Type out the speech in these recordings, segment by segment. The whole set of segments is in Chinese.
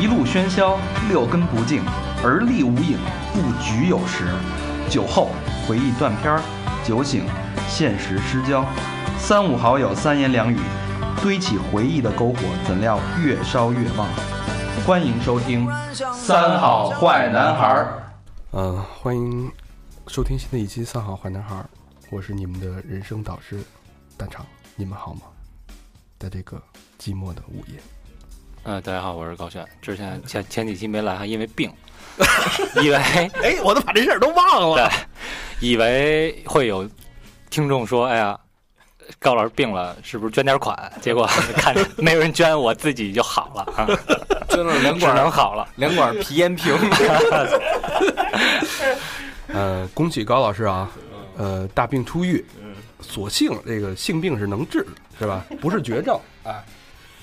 一路喧嚣，六根不净，而立无影，不局有时。酒后回忆断片儿，酒醒现实失焦。三五好友三言两语，堆起回忆的篝火，怎料越烧越旺。欢迎收听《三好坏男孩儿》。嗯，欢迎收听新的一期《三好坏男孩》，我是你们的人生导师大厂，你们好吗？在这个寂寞的午夜，嗯，大家好，我是高轩。之前前前几期没来，还因为病，以为 哎，我都把这事儿都忘对，以为会有听众说，哎呀，高老师病了，是不是捐点款？结果看没有人捐，我自己就好了。啊，捐了两管能管好了。两管皮炎平，呃，恭喜高老师啊，呃，大病初愈，所幸这个性病是能治，是吧？不是绝症，哎，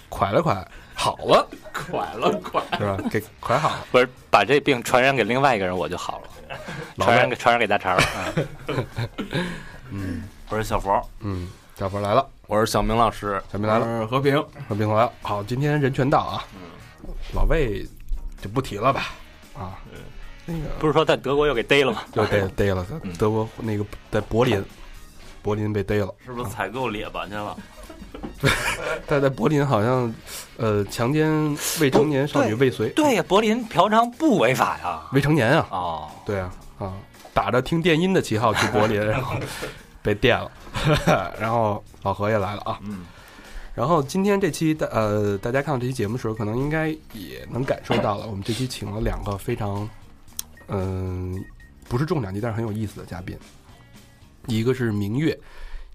快了快，好了，快了快，是吧？给快好了，不是把这病传染给另外一个人，我就好了。传染给传染给大肠了。嗯我是小佛，嗯，小佛来了，我是小明老师，小明来了，和平，和平来了，好，今天人全到啊，老魏就不提了吧，啊，那个不是说在德国又给逮了吗？又逮逮了，在德国那个在柏林，柏林被逮了。是不是采购列巴去了？但在柏林好像，呃，强奸未成年少女未遂，对呀，柏林嫖娼不违法呀。未成年啊，哦，对啊，啊，打着听电音的旗号去柏林，然后被电了，然后老何也来了啊，嗯，然后今天这期大呃，大家看到这期节目的时候，可能应该也能感受到了，我们这期请了两个非常，嗯、不是重量级，但是很有意思的嘉宾，一个是明月。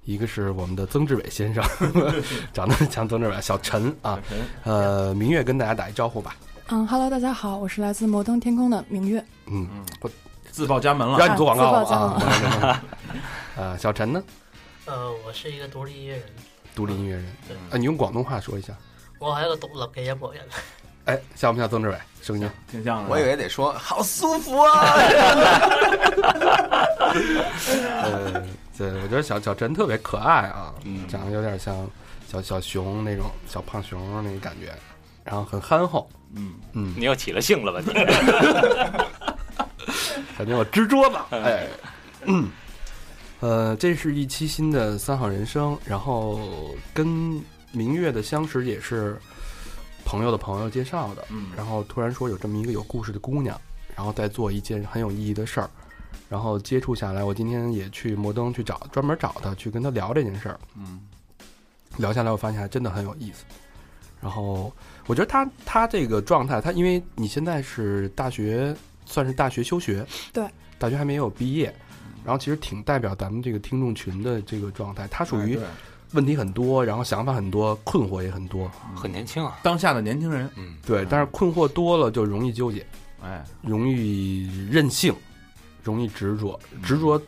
一个是我们的曾志伟先生，长得像曾志伟，小陈啊，呃，明月跟大家打一招呼吧。嗯哈喽，大家好，我是来自摩登天空的明月。嗯，我自报家门了。让你做广告啊。呃，小陈呢，呃，我是一个独立音乐人，独立音乐人。對啊，你用广东话说一下。我係一个独立嘅音乐人。哎，像不像曾志伟声音？挺像的。我以为得说好舒服啊，呃，对，我觉得小小陈特别可爱啊，嗯长得有点像小小熊那种小胖熊那种感觉，然后很憨厚。嗯，嗯，你又起了性了吧你？感觉我支桌子。哎，嗯，呃，这是一期新的三好人生，然后跟明月的相识也是朋友的朋友介绍的，嗯然后突然说有这么一个有故事的姑娘，然后在做一件很有意义的事儿，然后接触下来，我今天也去摩登去找专门找他去跟他聊这件事儿，嗯，聊下来我发现还真的很有意思。然后我觉得他他这个状态，他因为你现在是大学，算是大学休学，对，大学还没有毕业，然后其实挺代表咱们这个听众群的这个状态。他属于问题很多，然后想法很多，困惑也很多，很年轻啊。当下的年轻人，嗯，对，但是困惑多了就容易纠结，哎，容易任性，容易执着，执着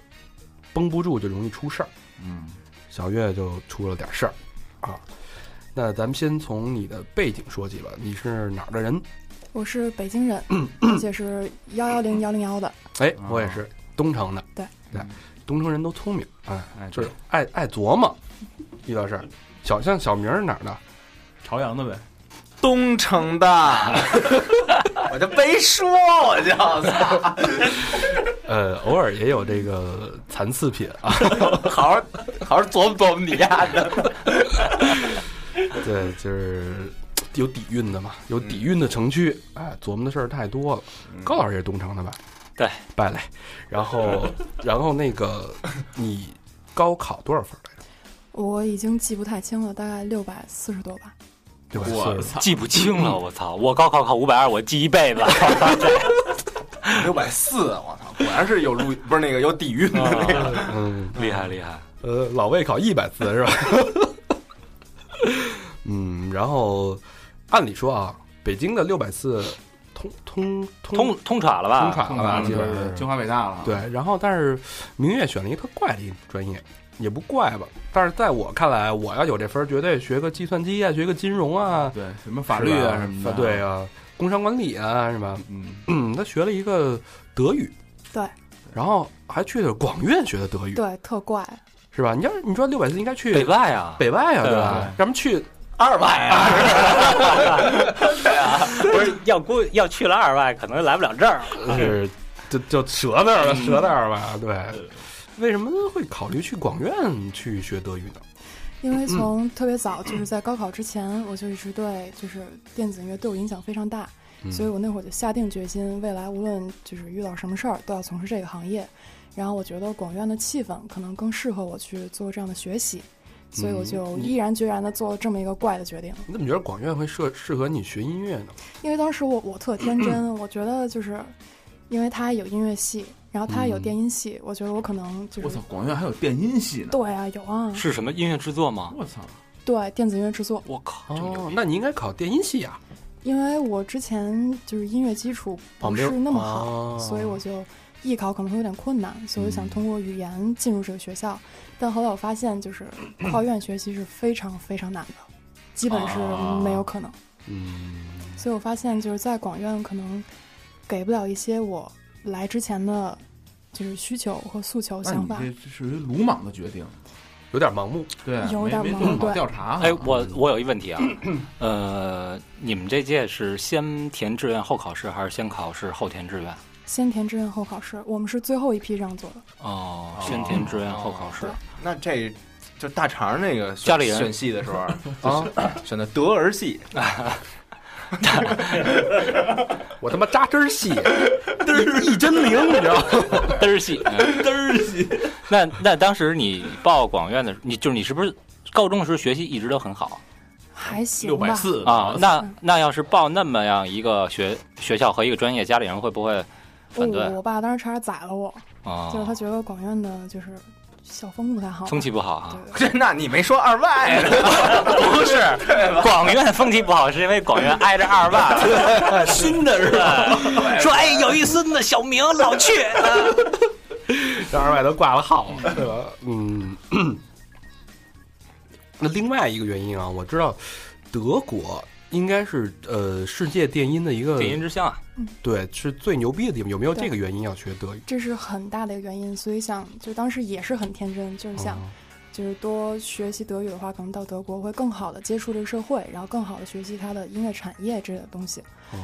绷不住就容易出事儿。嗯，小月就出了点事儿啊。那咱们先从你的背景说起吧，你是哪儿的人？我是北京人，而且是幺幺零幺零幺的。哎，哦我也是东城的。对对，东城人都聪明，哎，哎，就是爱爱琢磨，遇到事儿。小像小明儿哪儿的？朝阳的呗。东城的，我就没说，我就操，呃，偶尔也有这个残次品啊。好 好好好琢磨琢磨你丫的，对，就是有底蕴的嘛，有底蕴的城区，哎，琢磨的事儿太多了。高老师也是东城的吧？对，败类。然后，然后那个你高考多少分来着？我已经记不太清了，大概六百四十多吧。我操，记不清了，我操！我高考考五百二，我记一辈子。六百四，我操，果然是有路，不是那个有底蕴的那个，嗯，厉害厉害。呃，老魏考一百次是吧？嗯，然后按理说啊，北京的六百四通通通通传了吧？通传了吧？基本上就是清华北大了。对，然后但是明月选了一个特怪的一个专业，也不怪吧，但是在我看来，我要有这分儿，绝对学个计算机啊，学个金融啊，对，什么法律啊什么的。对，啊，工商管理啊，是吧？嗯，嗯，他学了一个德语，对然后还去了广院学的德语，对，特怪。是吧？你要你说六百四应该去北外啊，北外啊，对吧？要么去二外啊，不是要估要去了二外，可能来不了这儿。是就就折那儿了，折那儿吧。对，为什么会考虑去广院去学德语呢？因为从特别早，就是在高考之前，我就一直对就是电子音乐对我影响非常大，所以我那会儿就下定决心，未来无论就是遇到什么事儿，都要从事这个行业。然后我觉得广院的气氛可能更适合我去做这样的学习，所以我就毅然决然的做了这么一个怪的决定。你怎么觉得广院会适适合你学音乐呢？因为当时我我特天真，我觉得就是因为它有音乐系，然后它有电音系，我觉得我可能就是我操，广院还有电音系呢！对啊，有啊，是什么音乐制作吗？我操，对电子音乐制作。我靠，这么牛哦逼，那你应该考电音系啊。因为我之前就是音乐基础不是那么好，哦所以我就艺考可能会有点困难，所以我想通过语言进入这个学校。但后来我发现，就是 跨院学习是非常非常难的，基本是没有可能。嗯，所以我发现就是在广院可能给不了一些我来之前的，就是需求和诉求想法。这属于鲁莽的决定，有点盲目。对，有点没没做好懵对调查。哎，我我有一问题啊，呃，你们这届是先填志愿后考试，还是先考试后填志愿？先填志愿后考试，我们是最后一批这样做的。哦，先填志愿后考试。那这就大肠那个家里人选戏的时候啊，选的德儿系，我他妈扎针儿细，一一针灵，你知道吗？嘚儿系，嘚儿系。那那当时你报广院的，你就是你是不是高中时候学习一直都很好还行六百吧，四啊？那那要是报那么样一个学学校和一个专业，家里人会不会反对我我爸当时差点宰了我，啊？就是他觉得广院的就是校风不太好，风气不好啊？对 这那你没说二外，不是，广院风气不好，是因为广院挨着二外，新的是吧？说哎，有一孙子小明老去，这二外都挂了号了，对吧？嗯。那另外一个原因啊，我知道德国应该是呃世界电音的一个电音之乡啊，对是最牛逼的地方，有没有这个原因要学德语？这是很大的一个原因，所以想就当时也是很天真，就是想、哦。就是多学习德语的话，可能到德国会更好的接触这个社会，然后更好的学习它的音乐产业之类的东西，哦。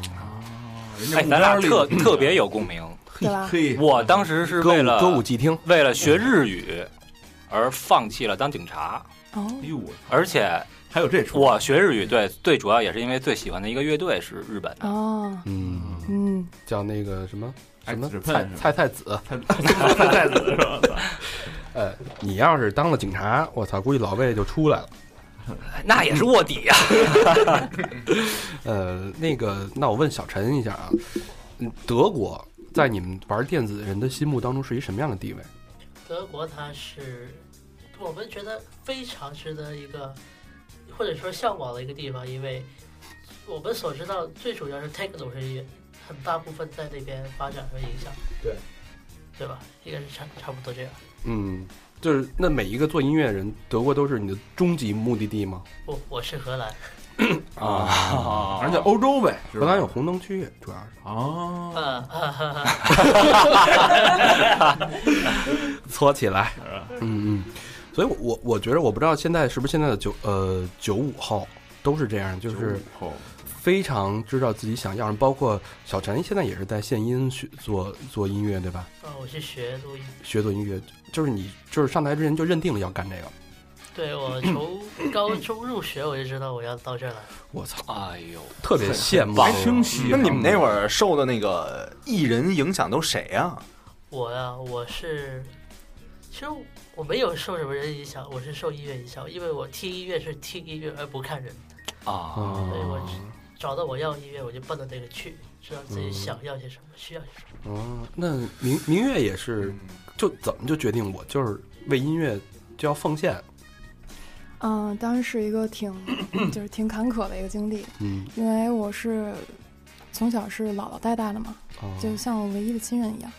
哎，咱俩特特别有共鸣。对吧？嘿，我当时是为了歌舞伎町，为了学日语而放弃了当警察，哦，哎呦，而且还有这出，我学日语对最主要也是因为最喜欢的一个乐队是日本的。哦，嗯，嗯，叫那个什么哎什么菜菜菜子，太太 太子是吧？呃，你要是当了警察，我操，估计老魏就出来了。那也是卧底呀、呃，那个，那我问小陈一下啊，嗯德国在你们玩电子人的心目当中是一什么样的地位？德国它是我们觉得非常值得一个，或者说向往的一个地方，因为我们所知道最主要是 techno 是一很大部分在那边发展和影响，对对吧？应该是差差不多这样。嗯，就是那每一个做音乐人，德国都是你的终极目的地吗？不，我是荷兰，啊，反正就欧洲呗，荷兰有红灯区，主要是哦，啊哈哈哈，搓起来。嗯嗯，所以我，我我觉得，我不知道现在是不是现在的九呃九五后都是这样，就是非常知道自己想要什么。包括小陈现在也是在献音学做做音乐，对吧？啊，我是学录音，学做音乐，就是你就是上台之前就认定了要干这个。对我从 高中入学我就知道我要到这儿来。我操，哎呦，特别羡慕。还清晰。那你们那会儿受的那个艺人影响都谁啊？我呀，我是，其实我没有受什么人影响，我是受音乐影响，因为我听音乐是听音乐而不看人。啊，嗯所以我找到我要的音乐，我就奔着那个去，知道自己想要些什么，需要些什么。嗯，那明明月也是，就怎么就决定我就是为音乐就要奉献？嗯，当时是一个挺就是挺坎坷的一个经历，嗯，因为我是从小是姥姥带大的嘛，哦就像我唯一的亲人一样。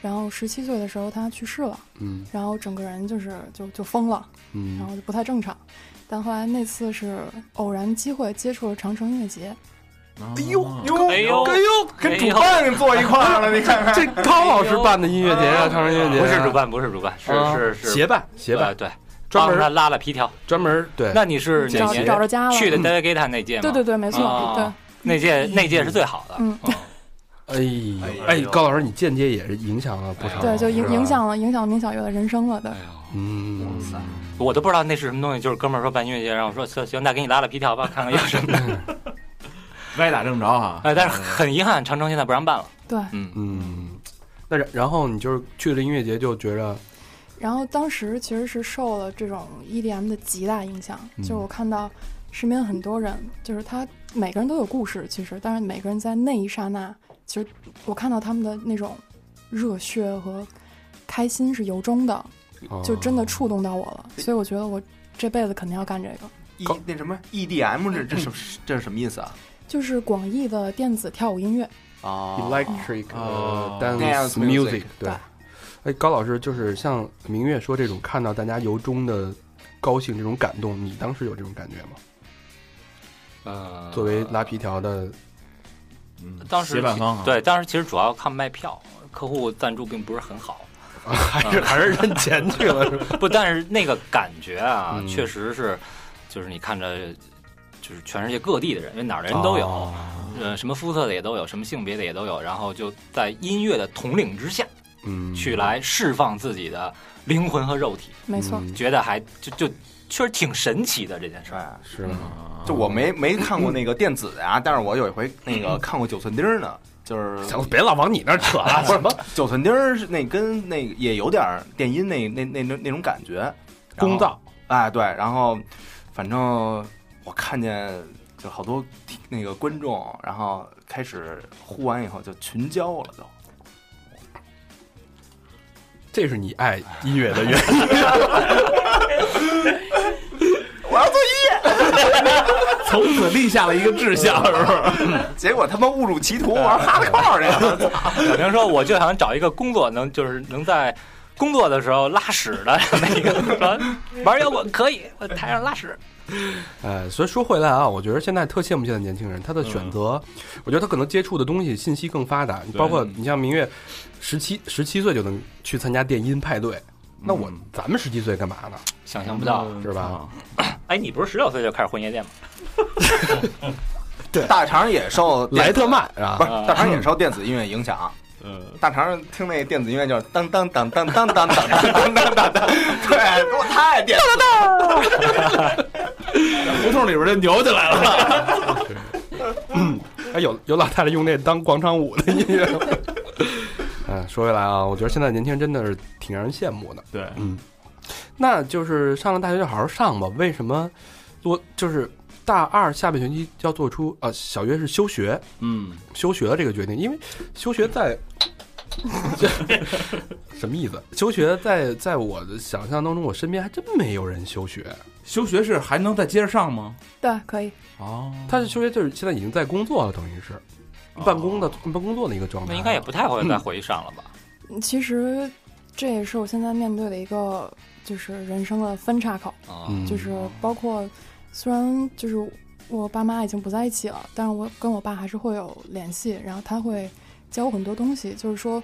然后十七岁的时候他去世了，嗯。然后整个人就是就就疯了，嗯。然嗯后就不太正常。但后来那次是偶然机会接触了长城音乐节，哎呦哟哎呦哎呦，跟主办坐一块儿了，你看看。这高老师办的音乐节啊，长城音乐节不是主办，不是主办，是啊。是是。协办协办。呃对，帮他专门拉了皮条。专门对，那你是找找着家了。去的 David Guetta 那届吗？对对对，没错，哦对。那届那届是最好的。嗯哎呦哎，高老师，你间接也是影响了不少，对，就影影响了影响了明小月的人生了，对哎。呦，嗯，我都不知道那是什么东西，就是哥们儿说办音乐节，让我说行行，那给你拉拉皮条吧，看看有什么。歪打正着哈。哎，但是很遗憾，长城现在不让办了。对，嗯，嗯，那然然后你就是去了音乐节，就觉着然后当时其实是受了这种 EDM 的极大影响，嗯就是我看到身边很多人，就是他每个人都有故事，其实，但是每个人在那一刹那，其实我看到他们的那种热血和开心是由衷的，就真的触动到我了，所以我觉得我这辈子肯定要干这个。E 那什么 EDM 这这是这是什么意思啊？就是广义的电子跳舞音乐，啊 electric dance 对对。哎，高老师就是像明月说这种看到大家由衷的高兴这种感动，你当时有这种感觉吗？呃，作为拉皮条的，嗯当时协办方啊，对，当时其实主要看卖票，客户赞助并不是很好。还是还是认钱去了是吧？不，但是那个感觉啊，嗯确实是，就是你看着，就是全世界各地的人，因为哪儿的人都有，哦呃，什么肤色的也都有，什么性别的也都有，然后就在音乐的统领之下嗯，去来释放自己的灵魂和肉体，没错。嗯觉得还就就确实挺神奇的这件事儿。哎，是吗？就我没没看过那个电子的呀，但是我有一回那个看过九寸钉儿呢，就是行了，别老往你那儿扯了！不是九寸钉儿是那跟那个也有点儿电音那那那那那种感觉，公道，哎对，然后反正我看见就好多那个观众，然后开始呼完以后就群交了都。这是你爱音乐的原因。我要做从此立下了一个志向，是不是？结果他妈误入歧途玩哈德靠去。小明说，我就想找一个工作能就是能在工作的时候拉屎的那个，说玩摇滚可以，我台上拉屎。哎，所以说回来啊，我觉得现在特羡慕现在年轻人，他的选择，我觉得他可能接触的东西信息更发达，包括你像明月，十七十七岁就能去参加电音派对，那我嗯咱们十七岁干嘛呢？想象不到，是吧？哎，你不是十六岁就开始混夜店吗？对大肠也受莱特曼是吧不？是大肠也受电子音乐影响。嗯，大肠听那电子音乐就是当当当当当当当当当当当当，对，给我太电子。胡同里边就扭起来了。还 有有老太太用那当广场舞的音乐。嗯，说回来啊，我觉得现在年轻人真的是挺让人羡慕的。对，嗯，那就是上了大学就好好上吧。为什么做就是大二下半学期就要做出呃小月是休学嗯，休学了这个决定？因为休学在 什么意思？休学在在我的想象当中，我身边还真没有人休学。休学是还能再接着上吗？对，可以。哦，他是休学，就是现在已经在工作了，等于是办公的办工作的一个状态。那应该也不太会再回去上了吧？其实这也是我现在面对的一个就是人生的分岔口，就是包括虽然就是我爸妈已经不在一起了，但是我跟我爸还是会有联系，然后他会教我很多东西，就是说。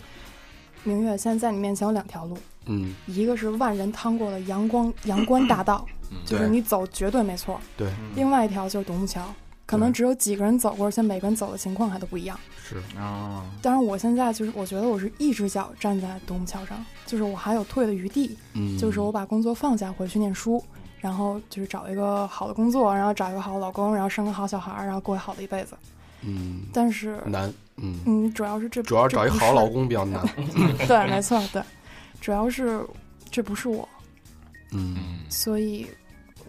明月，现在在你面前有两条路，嗯，一个是万人趟过的阳光阳 关大道，嗯就是你走绝对没错；对，另外一条就是独木桥，可能只有几个人走过，而且每个人走的情况还都不一样。是啊，但是，我现在就是我觉得我是一只脚站在独木桥上，就是我还有退的余地，嗯，就是我把工作放下，回去念书，然后就是找一个好的工作，然后找一个好的老公，然后生个好小孩，然后过好的一辈子。嗯但是，难，嗯，嗯，主要是这主要找一这不是好老公比较难。对，没错，对，主要是这不是我，嗯，嗯，所以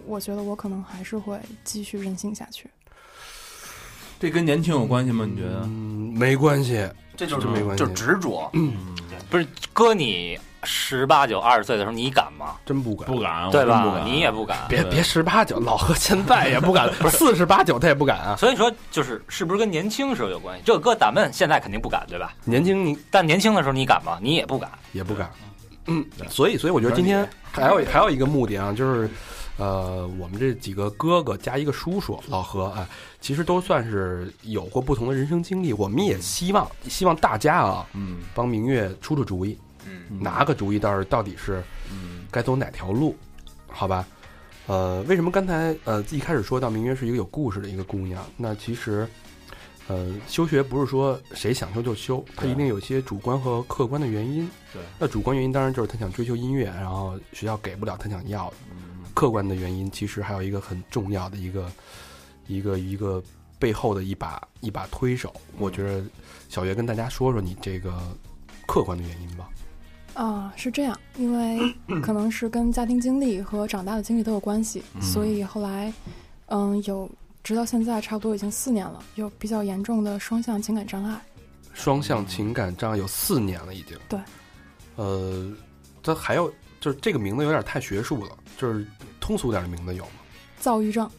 我觉得我可能还是会继续任性下去。这跟年轻有关系吗？你觉得？嗯，没关系。这就是没关系就是执着。嗯，不是，哥你十八九、二十岁的时候，你敢吗？真不敢，不敢，我对吧？敢你也不敢。别别十八九，老何现在也不敢，四十八九他也不敢啊。所以说，就是是不是跟年轻时候有关系？这搁咱们现在肯定不敢，对吧？年轻你但年轻的时候你敢吗？你也不敢。也不敢，嗯，所以所以我觉得今天还有还有一个目的啊，就是，呃，我们这几个哥哥加一个叔叔老何啊，其实都算是有过不同的人生经历，我们也希望希望大家啊嗯帮明月出出主意，嗯，嗯拿个主意，到底到底是嗯该走哪条路好吧？呃，为什么刚才呃一开始说到明月是一个有故事的一个姑娘？那其实，呃，休学不是说谁想休就休，他一定有一些主观和客观的原因。对，那主观原因当然就是他想追求音乐，然后学校给不了他想要的。嗯客观的原因其实还有一个很重要的一个一个一个背后的一把一把推手。我觉得小月跟大家说说你这个客观的原因吧。啊，是这样，因为 可能是跟家庭经历和长大的经历都有关系，嗯所以后来，嗯，有直到现在差不多已经四年了，有比较严重的双向情感障碍。双向情感障碍有四年了，已经。对。呃，它还有就是这个名字有点太学术了，就是通俗点的名字有吗？躁郁症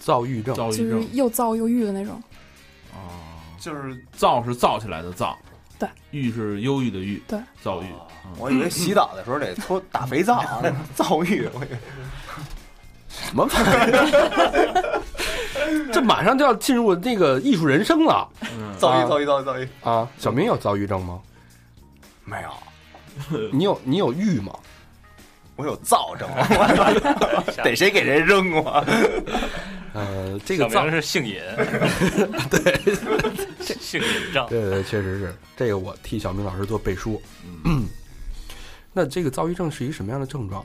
躁郁症。就是躁郁症又躁又郁的那种。哦，就是躁是躁起来的躁，对，郁是忧郁的郁，对，躁郁。我以为洗澡的时候得搓打肥皂，躁郁。我以为什么玩意儿？这马上就要进入那个艺术人生了嗯，躁郁，躁郁，躁郁，躁郁。啊！小明有躁郁症吗？没有，你有你有郁吗？我有躁症，得谁给谁扔我。呃，这个躁是姓尹，对，姓尹症。对对对，确实是这个，我替小明老师做背书。嗯 那这个躁郁症是一个什么样的症状？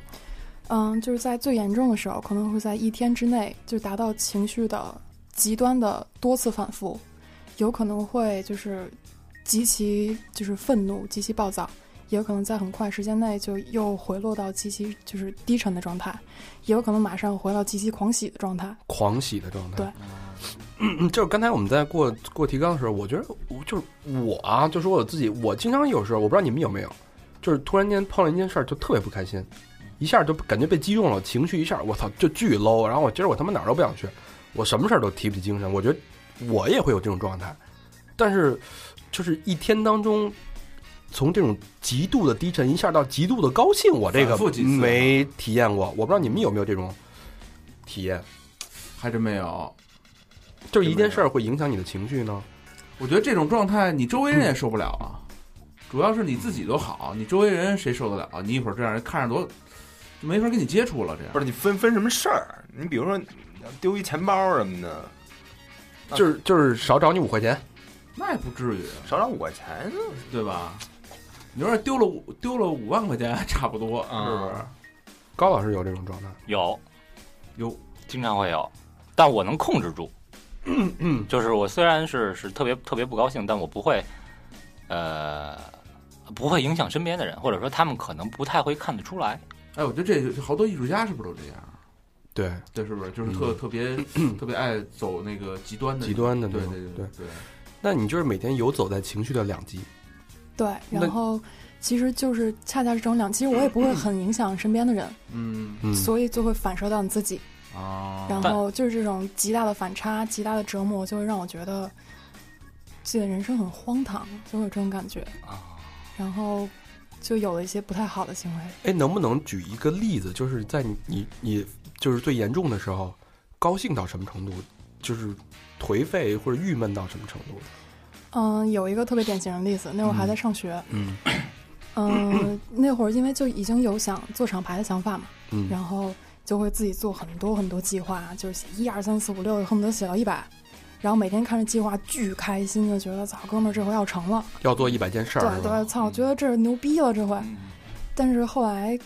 嗯，就是在最严重的时候，可能会在一天之内就达到情绪的极端的多次反复，有可能会就是极其就是愤怒、极其暴躁，也有可能在很快时间内就又回落到极其就是低沉的状态，也有可能马上回到极其狂喜的状态。狂喜的状态。对嗯，就是刚才我们在过过提纲的时候，我觉得我就是我啊，就说我自己，我经常有时候，我不知道你们有没有，就是突然间碰了一件事儿，就特别不开心，一下就感觉被击中了，情绪一下，我操，就巨 low，然后我今儿我他妈哪儿都不想去，我什么事儿都提不起精神，我觉得我也会有这种状态，但是就是一天当中。从这种极度的低沉一下到极度的高兴，我这个没体验过，我不知道你们有没有这种体验。还真没有。就是一件事儿会影响你的情绪呢？我觉得这种状态，你周围人也受不了啊。主要是你自己都好，你周围人谁受得了？你一会儿这样看着多，就没法跟你接触了。这样不是你分分什么事儿？你比如说丢一钱包什么的，就是就是少找你五块钱，那也不至于，少找五块钱，对吧？你说丢了五丢了五万块钱，还差不多，啊是不是？高老师有这种状态。有，有经常会有，但我能控制住。嗯，就是我虽然是是特别特别不高兴，但我不会，呃，不会影响身边的人，或者说他们可能不太会看得出来。哎，我觉得这这好多艺术家是不是都这样？对，对，是不是？就是特、特别 特别爱走那个极端的极端的那对种对对对。那你就是每天游走在情绪的两极。对，然后其实就是恰恰是这种两，其实我也不会很影响身边的人，嗯嗯，所以就会反射到你自己。哦，然后就是这种极大的反差、极大的折磨，就会让我觉得自己的人生很荒唐，就会有这种感觉。啊，然后就有了一些不太好的行为。哎，能不能举一个例子？就是在你你你就是最严重的时候，高兴到什么程度？就是颓废或者郁闷到什么程度？嗯，有一个特别典型的例子，那会儿还在上学，嗯。嗯，那会儿因为就已经有想做厂牌的想法嘛，嗯。然后就会自己做很多很多计划，就是写一二三四五六，恨不得写到一百。然后每天看着计划巨开心，就觉得操哥们儿这回要成了，要做一百件事儿，对对，操，觉得这牛逼了这回。嗯。但是后来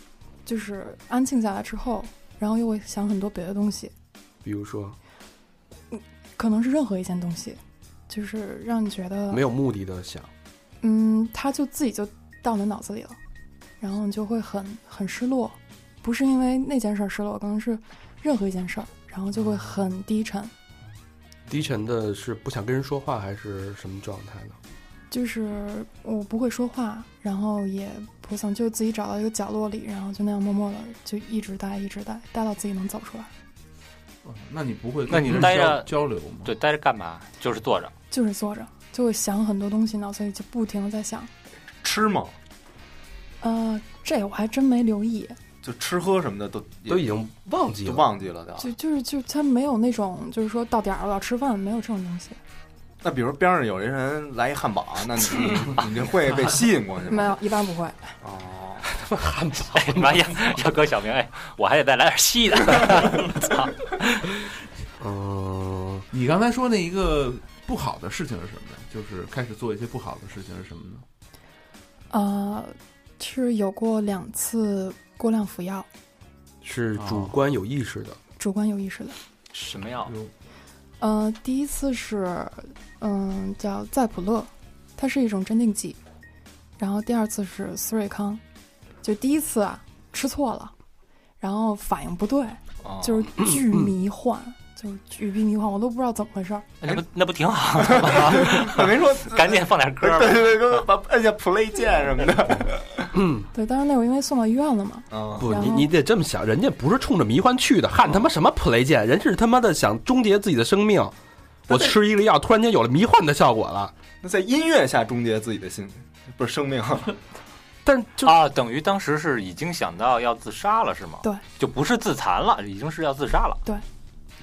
就是安静下来之后，然后又会想很多别的东西，比如说？可能是任何一件东西，就是让你觉得没有目的的想，嗯，它就自己就到你的脑子里了，然后你就会很很失落，不是因为那件事儿失落，可能是任何一件事儿，然后就会很低沉，低沉的是不想跟人说话，还是什么状态呢？就是我不会说话，然后也不想就自己找到一个角落里，然后就那样默默的就一直待，一直待，待到自己能走出来，哦那你不会跟那你待着交流吗？对，待着干嘛？就是坐着。就是坐着，就会想很多东西，脑子里就不停的在想，吃吗？呃，这我还真没留意，就吃喝什么的都都已经忘记。忘记了就就是就他没有那种就是说到点儿了我要吃饭，没有这种东西，那比如边上有一人来一汉堡，那你 你你会被吸引过去吗？没有，一般不会。哦，他妈汉堡。哎妈呀，要搁小明，哎，我还得再来点细的。操！嗯，你刚才说那一个不好的事情是什么呢？就是开始做一些不好的事情是什么呢？呃，是有过两次过量服药，是主观有意识的。主观有意识的。什么药？呃，第一次是，嗯，叫赛普勒，它是一种镇定剂。然后第二次是思瑞康，就第一次啊吃错了，然后反应不对，哦。就是巨迷幻，就是巨逼迷幻，我都不知道怎么回事儿。那不那不挺好的吗？我没说，赶紧放点歌吧。对对对，把按下 play 键什么的。对，但是那会儿因为送到医院了嘛，嗯，不，你你得这么想，人家不是冲着迷幻去的，汉他妈什么 play 键，人是他妈的想终结自己的生命。我吃一个药，突然间有了迷幻的效果了，那在音乐下终结自己的心，不是生命。但就啊，等于当时是已经想到要自杀了，是吗？对，就不是自残了，已经是要自杀了。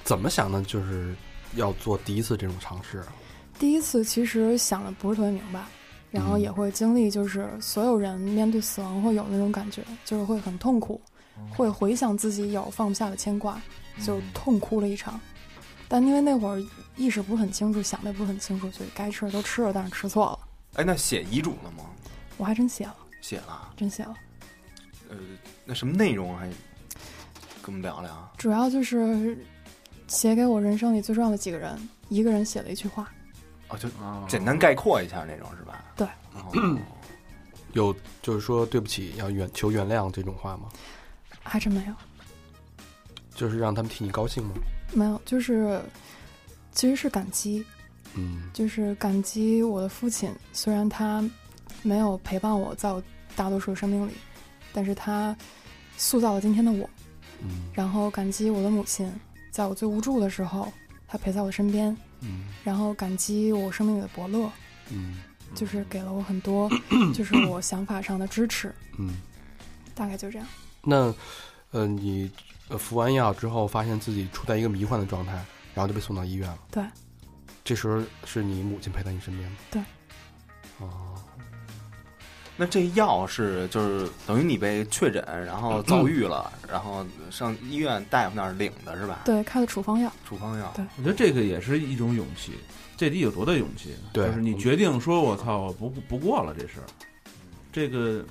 怎么想的？就是要做第一次这种尝试。第一次其实想的不是特别明白，然后也会经历，就是所有人面对死亡会有那种感觉，就是会很痛苦，会回想自己有放不下的牵挂，就痛哭了一场。但因为那会儿意识不是很清楚，想的也不是很清楚，所以该吃的都吃了，但是吃错了。哎，那写遗嘱了吗？我还真写了，写了。真写了，呃，那什么内容还跟我们聊聊？主要就是写给我人生里最重要的几个人，一个人写了一句话。哦，就啊，简单概括一下那种是吧？对哦。有就是说对不起，要原求原谅这种话吗？还真没有，就是让他们替你高兴吗？没有，就是其实是感激，嗯就是感激我的父亲，虽然他没有陪伴我在我大多数生命里，但是他塑造了今天的我。嗯然后感激我的母亲，在我最无助的时候，他陪在我身边。嗯然后感激我生命里的伯乐，嗯就是给了我很多，就是我想法上的支持。嗯。大概就这样。那呃，你呃服完药之后，发现自己处在一个迷幻的状态，然后就被送到医院了。对。这时候是你母亲陪在你身边吗？对。哦，那这药是就是等于你被确诊，然后遭遇了，然后上医院大夫那儿领的是吧？，对，开的处方药。处方药。对我觉得这个也是一种勇气，这得有多大勇气？对就是你决定说“我操，我不不过了”这事儿，这个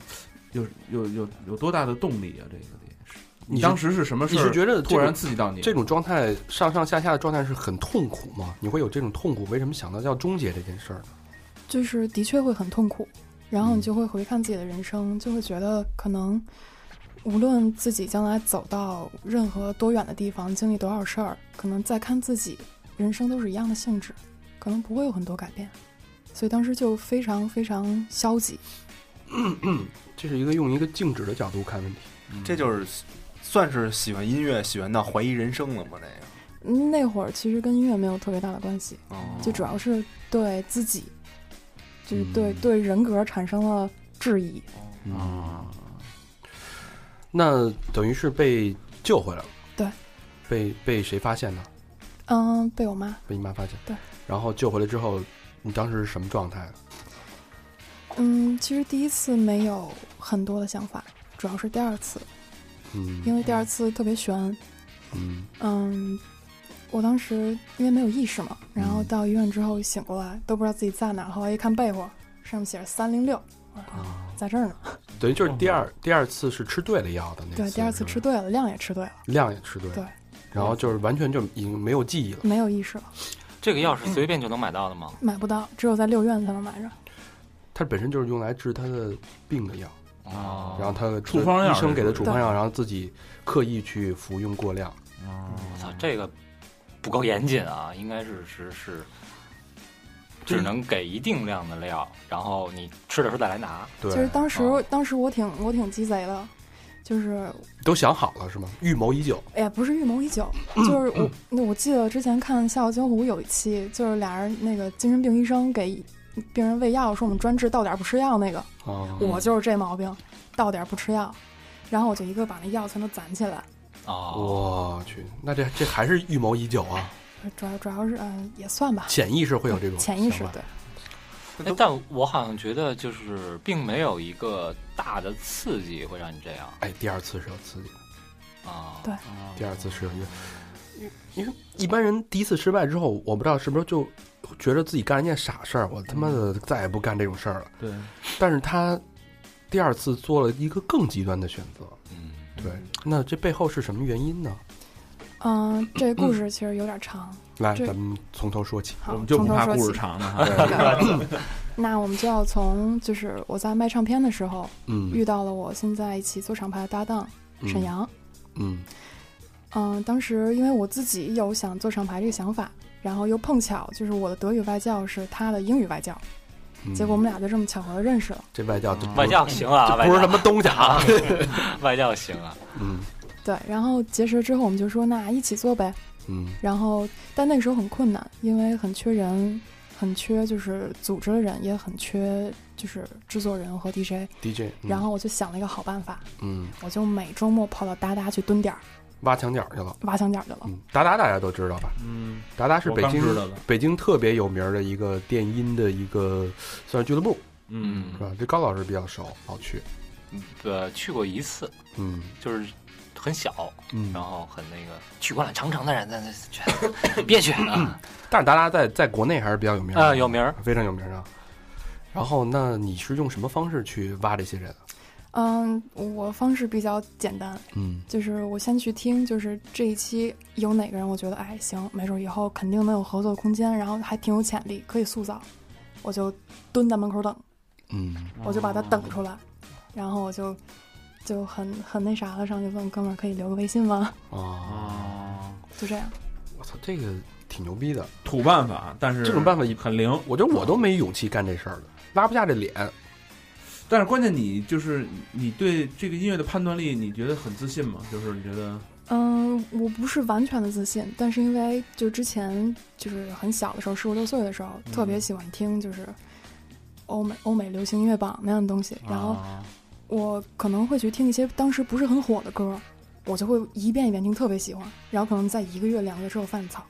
有有有有多大的动力啊？这个得是，你当时是什么事儿？你是觉得突然刺激到你？这种状态上上下下的状态是很痛苦吗？你会有这种痛苦？为什么想到要终结这件事儿呢？就是的确会很痛苦，然后你就会回看自己的人生，就会觉得可能无论自己将来走到任何多远的地方，经历多少事儿，可能再看自己人生都是一样的性质，可能不会有很多改变，所以当时就非常非常消极。这是一个用一个静止的角度看问题。这就是算是喜欢音乐，喜欢到怀疑人生了吗？那个嗯那会儿其实跟音乐没有特别大的关系，哦，就主要是对自己，就是对、嗯对人格产生了质疑。啊，那等于是被救回来了。对。被被谁发现的？嗯，被我妈。被你妈发现。对。然后救回来之后，你当时是什么状态？嗯，其实第一次没有很多的想法，主要是第二次，嗯因为第二次特别悬。嗯嗯，我当时因为没有意识嘛，然后嗯到医院之后醒过来，都不知道自己在哪儿。后来一看被窝，上面写着三零六，在这儿呢。等于就是第二第二次是吃对了药的那对，第二次吃对了，量也吃对了，量也吃对了，对，然后就是完全就已经没有记忆了。没有意识了，这个药是随便就能买到的吗？买不到，只有在六院才能买着。它本身就是用来治他的病的药，啊然后他的处方药医生给的处方药，然后自己刻意去服用过量。我操，这个不够严谨啊，应该是是是，只能给一定量的料，然后你吃的时候再来拿。对，就是当时、哦当时我挺我挺鸡贼的，就是都想好了是吗？预谋已久。哎呀，不是预谋已久，就是我那我记得之前看《笑傲江湖》有一期，就是俩人那个精神病医生给病人喂药，说我们专治到点儿不吃药那个，啊，我就是这毛病，到点儿不吃药，然后我就一个把那药全都攒起来，哦，我去，那这这还是预谋已久啊！主要主要是嗯、呃也算吧，潜意识会有这种潜意识对，哎，但我好像觉得就是并没有一个大的刺激会让你这样。哎，第二次是有刺激。的，啊。对。第二次是有一个，因为因为一般人第一次失败之后，我不知道是不是就觉得自己干了一件傻事儿，我他妈的再也不干这种事儿了。对，但是他第二次做了一个更极端的选择，嗯，对，那这背后是什么原因呢？嗯，这个故事其实有点长，来，咱们从头说起。好，我们就不从头说起。怕故事长了哈。那我们就要从就是我在卖唱片的时候嗯，遇到了我现在一起做厂牌的搭档沈阳。嗯嗯，当时因为我自己有想做厂牌这个想法，然后又碰巧就是我的德语外教是他的英语外教，嗯，结果我们俩就这么巧合的认识了。这外教外教行啊，外教不是什么东西啊。外教行啊。嗯对，然后结识之后我们就说那一起做呗。嗯然后但那个时候很困难，因为很缺人，很缺就是组织的人，也很缺就是制作人和 DJ。，DJ，嗯然后我就想了一个好办法，嗯，我就每周末跑到达达去蹲点儿挖墙角去了。挖墙角去了。嗯，达达大家都知道吧？嗯，达达是北京北京特别有名的一个电音的一个算是俱乐部，嗯是吧？这高老师比较熟，老去。呃，去过一次，嗯就是很小，嗯然后很那个去过了长城的人，那那觉得憋屈啊。但是达达在在国内还是比较有名的啊有名儿非常有名啊。然后，那你是用什么方式去挖这些人？嗯，我方式比较简单，嗯就是我先去听，就是这一期有哪个人，我觉得哎行，没准以后肯定能有合作空间，然后还挺有潜力，可以塑造，我就蹲在门口等，嗯我就把他等出来，然后我就就很很那啥了，上去问哥们儿可以留个微信吗？啊，啊，就这样。我操，这个挺牛逼的。土办法，但是这种办法一很灵。我觉得我都没勇气干这事儿的，拉不下这脸。但是关键你就是你对这个音乐的判断力，你觉得很自信吗？就是你觉得嗯，我不是完全的自信，但是因为就之前就是很小的时候，十五六岁的时候，特别喜欢听就是欧美欧美流行音乐榜那样的东西，然后啊我可能会去听一些当时不是很火的歌，我就会一遍一遍听，特别喜欢，然后可能在一个月两个月之后发现操，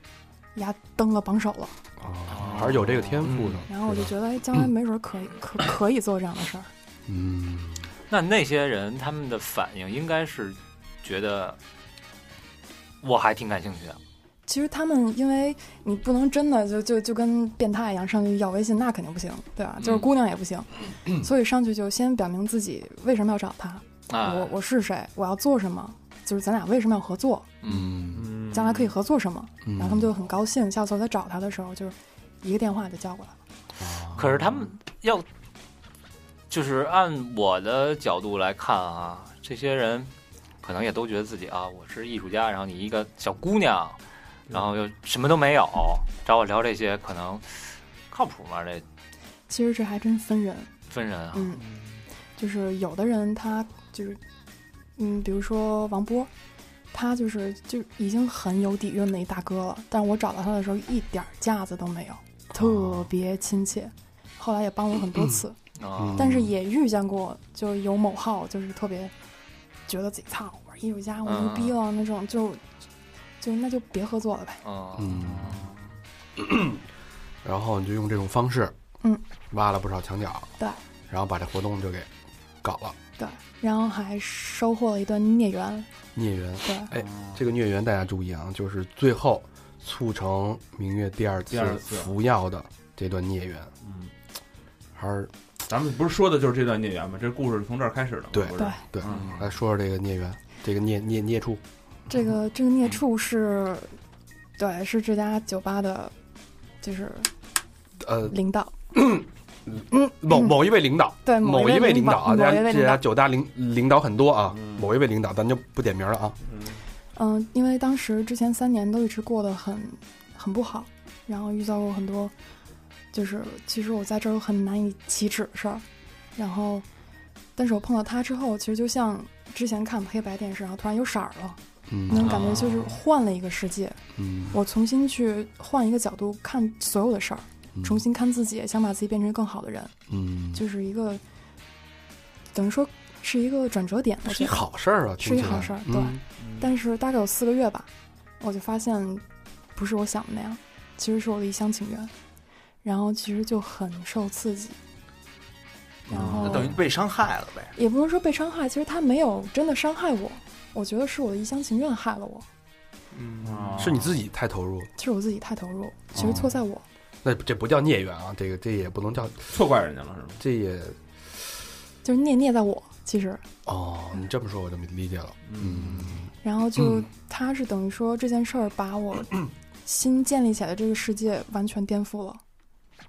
丫登了榜首了，啊，还是有这个天赋的。然后我就觉得哎，将来没准可以可可以做这样的事儿。嗯，那那些人他们的反应应该是觉得我还挺感兴趣的，其实他们，因为你不能真的就就就跟变态一样上去要微信，那肯定不行，对吧？就是姑娘也不行，所以上去就先表明自己为什么要找他，啊，我我是谁，我要做什么，就是咱俩为什么要合作，嗯。嗯，将来可以合作什么，嗯，然后他们就很高兴，下次我再找他的时候，就是一个电话就叫过来了。啊可是他们要，就是按我的角度来看啊，这些人可能也都觉得自己啊，我是艺术家，然后你一个小姑娘，然后又什么都没有，找我聊这些，可能靠谱吗？这其实这还真分人，分人啊，嗯，就是有的人他就是，嗯，比如说王波，他就是就已经很有底蕴的一大哥了，但是我找到他的时候一点架子都没有，特别亲切。后来也帮我很多次，啊但是也遇见过，就有某号就是特别觉得自己操，我是艺术家，我牛逼了、那种，就就那就别合作了呗。嗯。嗯，然后你就用这种方式，嗯，挖了不少墙角，对，然后把这活动就给搞了，对，然后还收获了一段孽缘，孽缘。对，哎，这个孽缘大家注意啊，就是最后促成明月第二次第二次。服药的这段孽缘，嗯，还是咱们不是说的就是这段孽缘吗？这故事是从这儿开始的吗，对对对，嗯。来说说这个孽缘，这个孽孽孽畜，这个这个孽畜是，对，是这家酒吧的，就是呃，领导，嗯某某一位领导，对某一位领导啊，某这家这家一位领领领导很多啊，嗯某一位领导咱就不点名了啊，嗯，因为当时之前三年都一直过得很很不好，然后遇到过很多，就是其实我在这儿有很难以启齿的事儿，然后，但是我碰到他之后，其实就像之前看黑白电视，然后突然有色儿了，嗯那种感觉就是换了一个世界，嗯，我重新去换一个角度看所有的事儿，嗯重新看自己，想把自己变成更好的人，嗯，就是一个等于说是一个转折点，我是一。好事儿啊，是一好事儿对嗯但是大概有四个月吧，我就发现不是我想的那样，其实是我的一厢情愿。然后其实就很受刺激，然后那等于被伤害了呗。也不能说被伤害，其实他没有真的伤害我，我觉得是我的一厢情愿害了我，嗯是你自己太投入，是我自己太投入，其实错在我。那这不叫孽缘啊，这个这也不能叫，错怪人家了是吗？这也就是孽孽在我，其实，哦，你这么说我就理解了，嗯然后就嗯他是等于说这件事儿把我 新建立起来的这个世界完全颠覆了，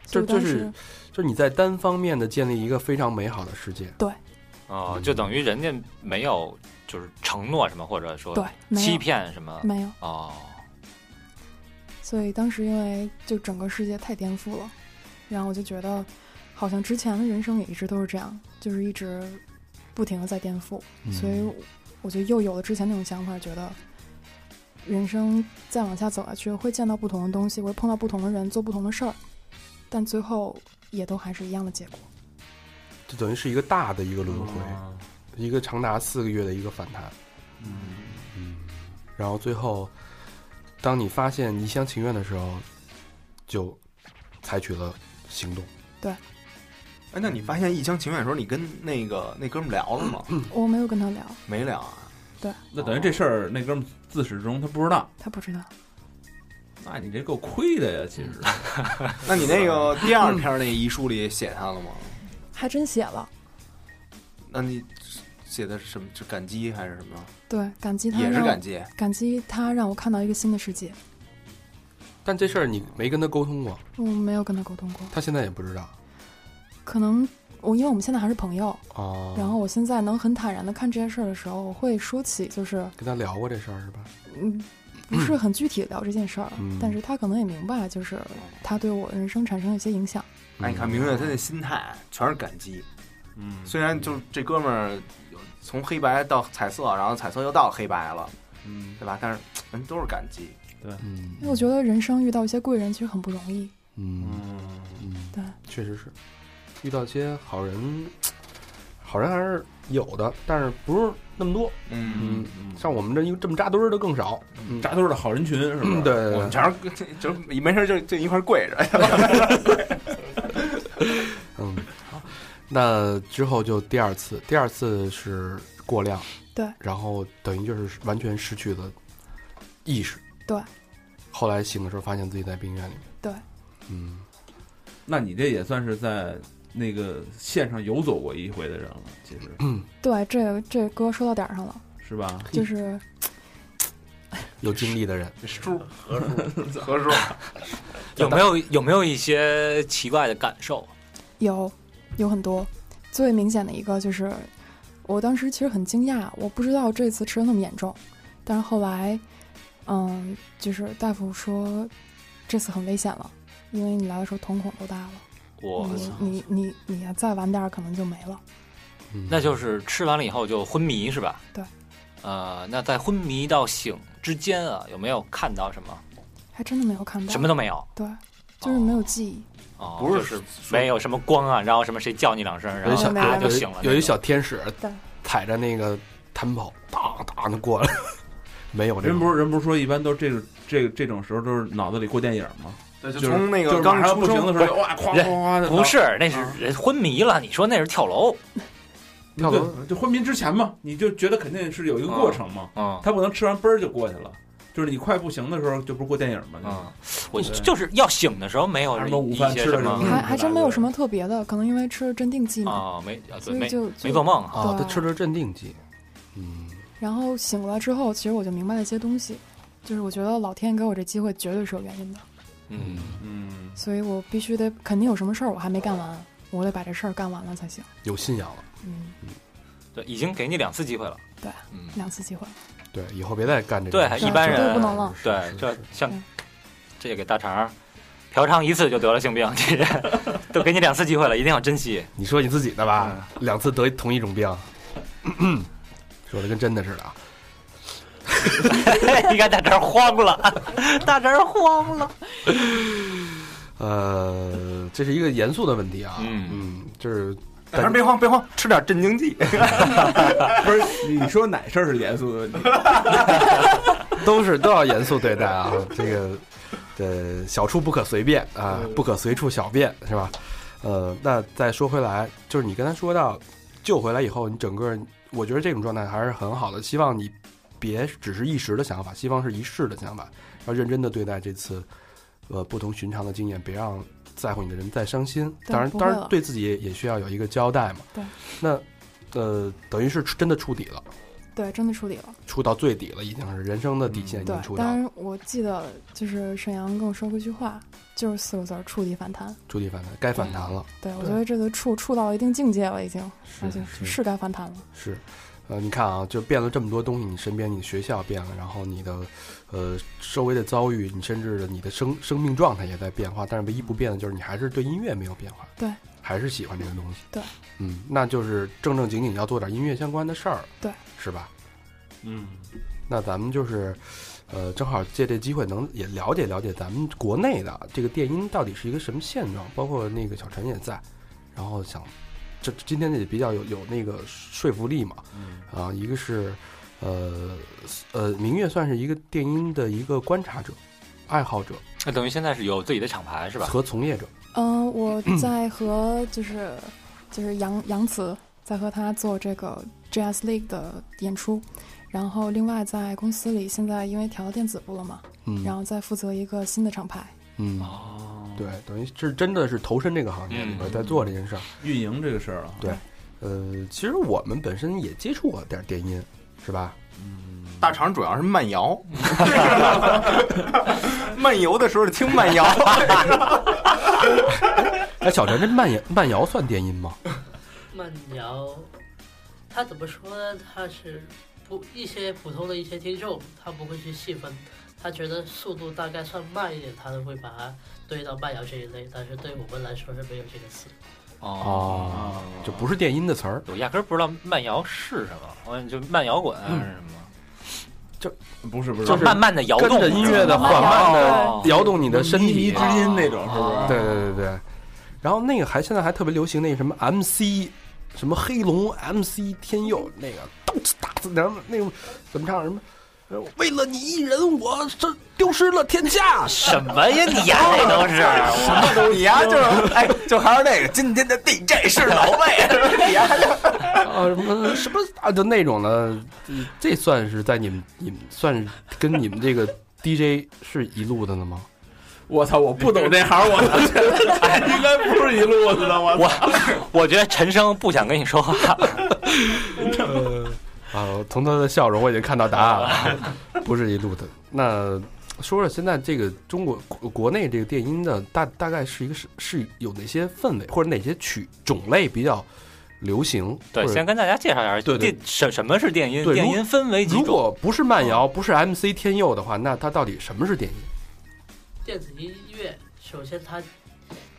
就就是就是你在单方面的建立一个非常美好的世界，对哦，就等于人家没有就是承诺什么，或者说对欺骗什么没有，哦，所以当时因为就整个世界太颠覆了，然后我就觉得好像之前的人生也一直都是这样，就是一直不停的在颠覆，嗯。所以我就又有了之前那种想法，觉得人生再往下走下去，会见到不同的东西，会碰到不同的人，做不同的事儿，但最后也都还是一样的结果。就等于是一个大的一个轮回，啊一个长达四个月的一个反弹，嗯，嗯，然后最后，当你发现一厢情愿的时候，就采取了行动。对哎，那你发现一厢情愿的时候，你跟那个那哥们儿聊了吗？我没有跟他聊，没聊啊。对那等于这事儿那哥们儿自始至终他不知道，他不知道。那你这够亏的呀，其实。那你那个第二篇那遗书里写他了吗？还真写了，那你写的是什么？是感激还是什么？对，感激他也是感激。感激他让我看到一个新的世界。但这事儿你没跟他沟通过，我没有跟他沟通过，他现在也不知道。可能我因为我们现在还是朋友，哦，然后我现在能很坦然的看这件事儿的时候，我会说起就是跟他聊过这事儿是吧？嗯，不是很具体的聊这件事儿，嗯但是他可能也明白，就是他对我人生产生了一些影响。哎，你看明月他的心态全是感激。嗯，虽然就是这哥们儿有从黑白到彩色，然后彩色又到黑白了，嗯，对吧？但是人都是感激。嗯因为我觉得人生遇到一些贵人其实很不容易。嗯对，确实是遇到一些好人，好人还是有的，但是不是那么多。嗯，嗯，像我们这一这么扎堆儿的更少。嗯，扎堆儿的好人群是不是？嗯对对对，我们全是就是没事就就一块儿跪着。嗯，好，那之后就第二次，第二次是过量，对，然后等于就是完全失去了意识，对，后来醒的时候发现自己在病院里面，对，嗯，那你这也算是在那个线上游走过一回的人了，其实嗯。对，这这歌说到点儿上了，是吧？就是 有经历的人，叔，何叔，何叔，有没有有没有一些奇怪的感受？有有很多，最明显的一个就是，我当时其实很惊讶，我不知道这次吃的那么严重，但是后来，嗯，就是大夫说这次很危险了，因为你来的时候瞳孔都大了，你我你，你你你再晚点儿可能就没了。嗯那就是吃完了以后就昏迷是吧？对。呃，那在昏迷到醒之间啊，有没有看到什么？还真的没有看到，什么都没有。对，就是没有记忆。哦，不是就是没有什么光啊，然后什么谁叫你两声，然后有一小没有没有啪就醒了。有一小天使对，踩着那个弹跑，哒哒的过来，没有这人不是人不是说一般都这个这个这种时候都是脑子里过电影吗？对，就就是从那就是个刚马上出生不行的时候，哇，哐人哐哐的，不是，那是人昏迷了。你说那是跳楼？跳楼对，就昏迷之前嘛，你就觉得肯定是有一个过程嘛，啊他不能吃完嘣儿就过去了，就是你快不行的时候，就不是过电影嘛，啊，我就是要醒的时候没有什么午饭吃的些什么什么还还真没有什么特别的，可能因为吃了镇定剂嘛，啊，没没所以就就没做梦啊。啊，他吃的是镇定剂，嗯，然后醒过来之后，其实我就明白了一些东西，就是我觉得老天给我这机会绝对是有原因的，嗯，嗯，所以我必须得肯定有什么事儿我还没干完，我得把这事儿干完了才行。有信仰了。嗯，对，已经给你两次机会了。对，嗯，两次机会，对，以后别再干这个。对，一般人不能了。对，这像这也给大肠嫖娼一次就得了性病，这人 都给你两次机会了，一定要珍惜。你说你自己的吧，两次得同一种病，说的跟真的似的啊。你看大肠慌了，大肠慌了。呃，这是一个严肃的问题啊，嗯嗯，就是大家别慌，别慌，吃点镇静剂。不是你说哪事儿是严肃的问题？都是都要严肃对待啊。这个呃，小处不可随便啊，不可随处小便是吧？呃，那再说回来，就是你刚才说到救回来以后，你整个我觉得这种状态还是很好的。希望你别只是一时的想法，西方是一世的想法，要认真的对待这次呃不同寻常的经验，别让在乎你的人再伤心。当然，当然对自己也也需要有一个交代嘛。对，那呃，等于是真的触底了，对，真的触底了。触到最底了，已经是人生的底线已对经触，到当，然我记得就是沈阳跟我说过一句话，就是四个字儿：触底反弹。触底反弹，该反弹了。对我觉得这个触触到一定境界了，已经，是那就是是该反弹了。是，呃，你看啊，就变了这么多东西，你身边、你的学校变了，然后你的呃周围的遭遇，你甚至你的生生命状态也在变化，但是唯一不变的就是你还是对音乐没有变化，对，还是喜欢这个东西，对，嗯，那就是正正经经要做点音乐相关的事儿，对，是吧？嗯，那咱们就是，呃，正好借这机会能也了解了解咱们国内的这个电音到底是一个什么现状，包括那个小陈也在，然后想，这今天也比较有有那个说服力嘛，啊，一个是，呃呃，明月算是一个电音的一个观察者、爱好者那等于现在是有自己的厂牌是吧？和从业者，嗯、我在和就是就是杨杨慈在和他做这个 Jazz League 的演出，然后另外在公司里现在因为调到电子部了嘛，嗯，然后再负责一个新的厂牌。嗯，哦，对，等于是真的是投身这个行业里边嗯在做这件事儿。运营这个事儿啊，对呃，其实我们本身也接触过点电音，是吧？嗯大肠主要是慢摇，漫游的时候听慢摇。哎，小陈，这慢摇慢摇算电音吗？慢摇，他怎么说呢？他是不一些普通的一些听众，他不会去细分，他觉得速度大概算慢一点，他都会把它堆到慢摇这一类。但是对我们来说是没有这个词。哦，哦，就不是电音的词儿。我压根儿不知道慢摇是什么，我就慢摇滚还是什么？就不是不是，就是慢慢的摇动跟着音乐的缓慢的哦摇动你的身体靡，之音那种，是不是？对对对对。然后那个还现在还特别流行那个什么 MC，什么黑龙 MC 天佑那个动次打次，然后那个怎么唱什么？呃为了你一人，我这丢失了天下。什么呀你呀，这都是什么东西呀？就是哎，就还是那个今天的 DJ 是老魏，你呀啊，什么什么啊，就那种的，这这算是在你们你们算是跟你们这个 DJ 是一路的了吗？我操，我不懂这行，我应该不是一路子的，我我，我觉得陈生不想跟你说话。呃，啊，从他的笑容我已经看到答案了，不是一路的。那说说现在这个中国国国内这个电音的大大概是一个是是有哪些氛围或者哪些曲种类比较流行？对，先跟大家介绍一下对对电什什么是电音，对电音分为几种如？果不是慢摇，不是 MC 天佑的话，那它到底什么是电音？电子音乐，首先它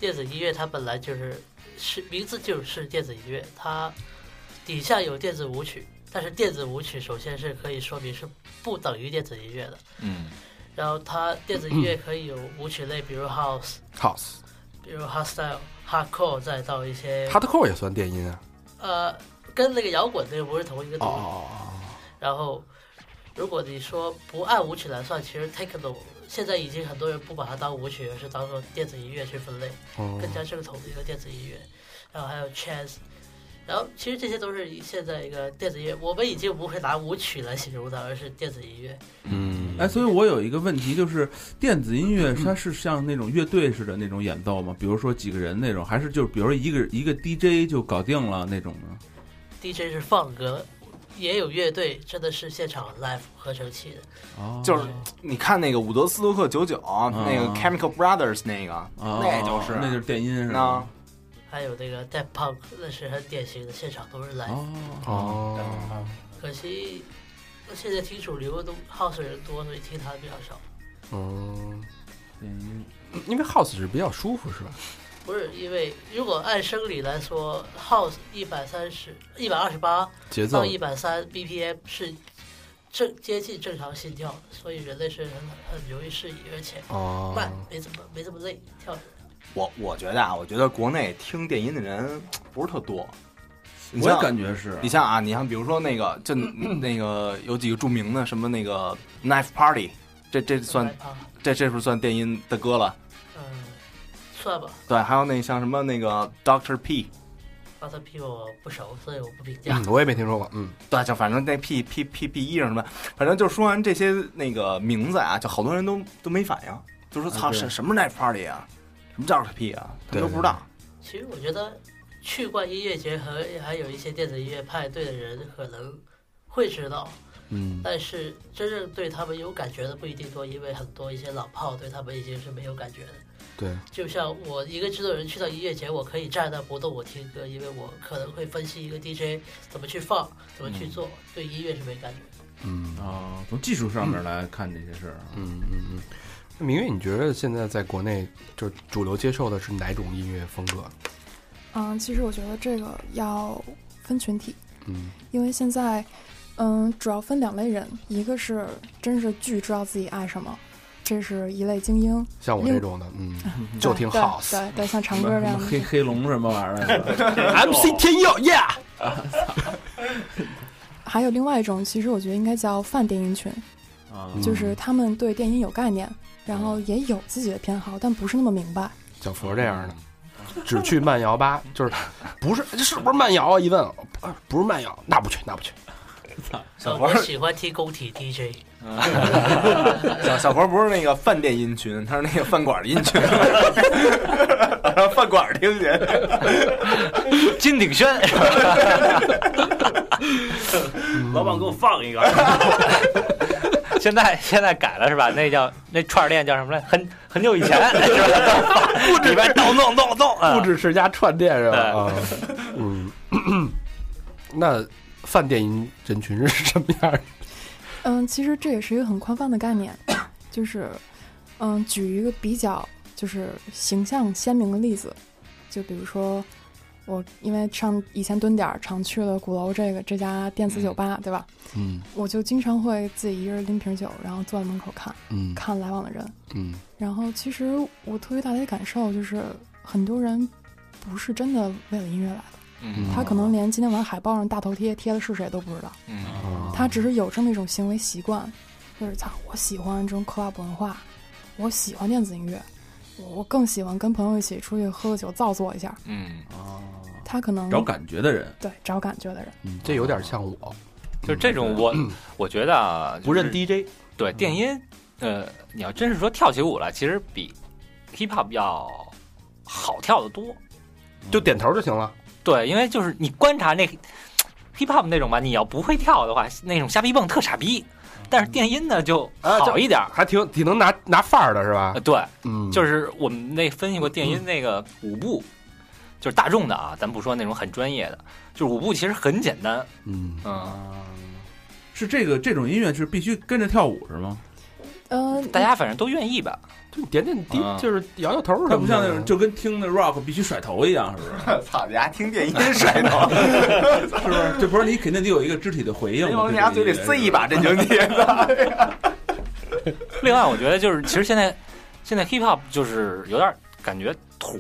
电子音乐它本来就是是名字就是电子音乐，它底下有电子舞曲，但是电子舞曲首先是可以说明是不等于电子音乐的。嗯，然后它电子音乐可以有舞曲类，比如 house，House、比如 hardstyle、hardcore，再到一些 Hardcore 也算电音啊？呃，跟那个摇滚那个不是同一个哦东西。哦哦然后，如果你说不按舞曲来算，其实 techno 现在已经很多人不把它当舞曲，而是当做电子音乐去分类，哦更加正统的一个电子音乐。然后还有 jazz，然后其实这些都是以现在一个电子音乐，我们已经不会拿舞曲来形容它，而是电子音乐。嗯，哎，所以我有一个问题，就是电子音乐它是像那种乐队似的那种演奏吗？比如说几个人那种，还是就是比如说一个一个 DJ 就搞定了那种呢？DJ 是放歌，也有乐队，真的是现场 live 合成器的。哦，就是你看那个伍德斯托克九九，那个 Chemical Brothers 那个，哦那就是那就是电音是那吧？还有那个 Dead Punk，那是很典型的，现场都是 live。哦，哦，可惜现在听主流都 house 人多，所以听他的比较少。嗯，电音因为 House 是比较舒服，是吧？不是因为如果按生理来说，house 一百三十、一百二十八节奏到一百三 BPM 是正接近正常心跳，所以人类是很很容易适应，而且哦，慢，没怎么没这么累，跳着。我我觉得啊，我觉得国内听电音的人 不是特多。你我也感觉是你像啊，你像比如说那个，就 那个有几个著名的什么那个 Knife Party，这这算啊，这这是不是算电音的歌了？嗯，算吧。对，还有那像什么那个 Doctor P。Doctor P 我不熟，所以我不评价嗯，。我也没听说过，嗯，对，就反正那 P P P P 一什么，反正就说完这些那个名字啊，就好多人都都没反应，就说操对什什么 night party 啊，什么 Doctor P 啊，他们都不知道。其实我觉得去过音乐节和还有一些电子音乐派对的人可能会知道，嗯，但是真正对他们有感觉的不一定多，因为很多一些老炮对他们已经是没有感觉的。对，就像我一个制作人去到音乐节，我可以站那不动，我听歌，因为我可能会分析一个 DJ 怎么去放，怎么去做，对音乐是没感觉的。嗯啊，从技术上面来看这些事儿啊，嗯嗯嗯。那明月，你觉得现在在国内就是主流接受的是哪种音乐风格？嗯，其实我觉得这个要分群体，嗯。因为现在，嗯，主要分两类人，一个是真是巨知道自己爱什么，这是一类精英，像我这种的，嗯，就听对 house 对对，像长歌这样的。黑黑龙什么玩意儿，MC 天佑，Yeah，还有另外一种，其实我觉得应该叫泛电音群，就是他们对电音有概念，然后也有自己的偏好，但不是那么明白。小佛这样的，只去慢摇吧，就是不是这是不是慢摇啊？一问，啊不是慢摇，那不去，那不去。呃小佛喜欢听工体 DJ，小小佛不是那个饭店音群，他是那个饭馆的音群，让饭馆听去。金鼎轩，老板给我放一个，现在现在改了是吧？那叫那串儿店叫什么来？很很久以前 是吧？里边咚咚咚咚，啊不止是家串店是吧？嗯，那饭店音人群是什么样的？嗯，其实这也是一个很宽泛的概念，就是，嗯，举一个比较就是形象鲜明的例子，就比如说我因为上以前蹲点儿常去的鼓楼这个这家电子酒吧，对吧？嗯我就经常会自己一个人拎瓶酒，然后坐在门口看嗯看来往的人。嗯然后其实我特别大的感受就是，很多人不是真的为了音乐来的，嗯他可能连今天晚上海报上大头贴贴的是谁都不知道。嗯啊他只是有这么一种行为习惯，就是操，我喜欢这种 club 文化，我喜欢电子音乐，我更喜欢跟朋友一起出去喝个酒造作一下。嗯，啊，他可能找感觉的人，对找感觉的人，嗯，这有点像我，就是这种我我觉得啊，不认 DJ，对电音，呃，你要真是说跳起舞来，其实比 hip hop 要好跳得多。就点头就行了。对，因为就是你观察那 hip hop 那种吧，你要不会跳的话，那种瞎逼蹦特傻逼。但是电音呢就啊好一点儿。还挺挺能拿拿范儿的是吧呃，？对，嗯，就是我们那分析过电音那个舞步，就是大众的啊，咱不说那种很专业的，就是舞步其实很简单。嗯嗯，是这个这种音乐是必须跟着跳舞是吗？呃，大家反正都愿意吧。就点点滴啊，就是摇摇头什么的，它不像那种就跟听那 rock 必须甩头一样，是不是？操，你丫听电音甩头，是不是？这不是你肯定得有一个肢体的回应你？往你丫嘴里塞一把，这就你。另外，我觉得就是其实现在现在 hip hop 就是有点感觉土，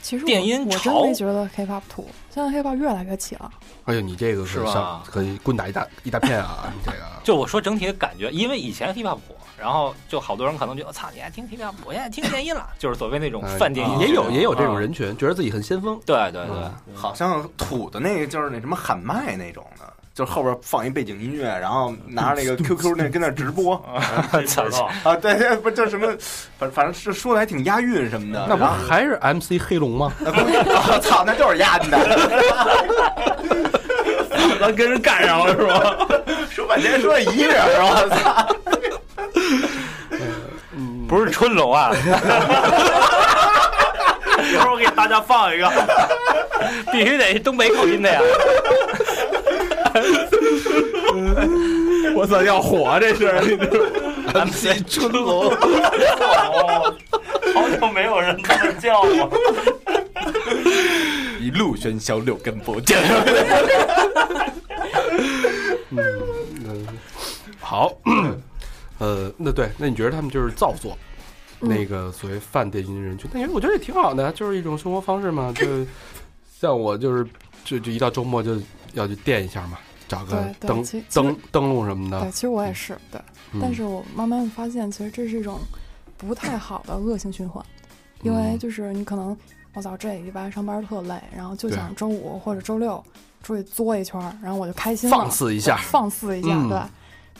其实电音我真没觉得 hip hop 土，现在 hip hop 越来越起了。哎呦，你这个是吧可以棍打一大一大片啊！你这个就我说整体的感觉，因为以前 hip hop 火，然后就好多人可能觉得，操，你爱听 hip hop，我现在听电音了，就是所谓那种呃泛电音。也有也有这种啊人群，觉得自己很先锋。对对对，好像土的那个就是那什么喊麦那种的，就后边放一背景音乐，然后拿着那个 QQ 那跟那直播 啊，对，不叫什么，反反正是说的还挺押韵什么的。那不还是 MC 黑龙吗？我 操，那就是押韵的，咱跟人干上了是吧？说半天说一人，我操！不是春龙啊，一会儿我给大家放一个，必须得东北口音的呀。我操，要火这是！MC 春龙，哦 好久没有人这么叫我。一路喧嚣，六根不净。嗯，好，呃，那对，那你觉得他们就是造作，嗯那个所谓泛电音人群？那我觉得也挺好的，就是一种生活方式嘛。就像我就是就就一到周末就要去垫一下嘛，找个登登登录什么的对，其实我也是对，嗯但是我慢慢发现，其实这是一种不太好的恶性循环，因为嗯就是你可能我操这礼拜上班特累，然后就想周五或者周六出去作一圈，然后我就开心了，放肆一下放肆一下，嗯对。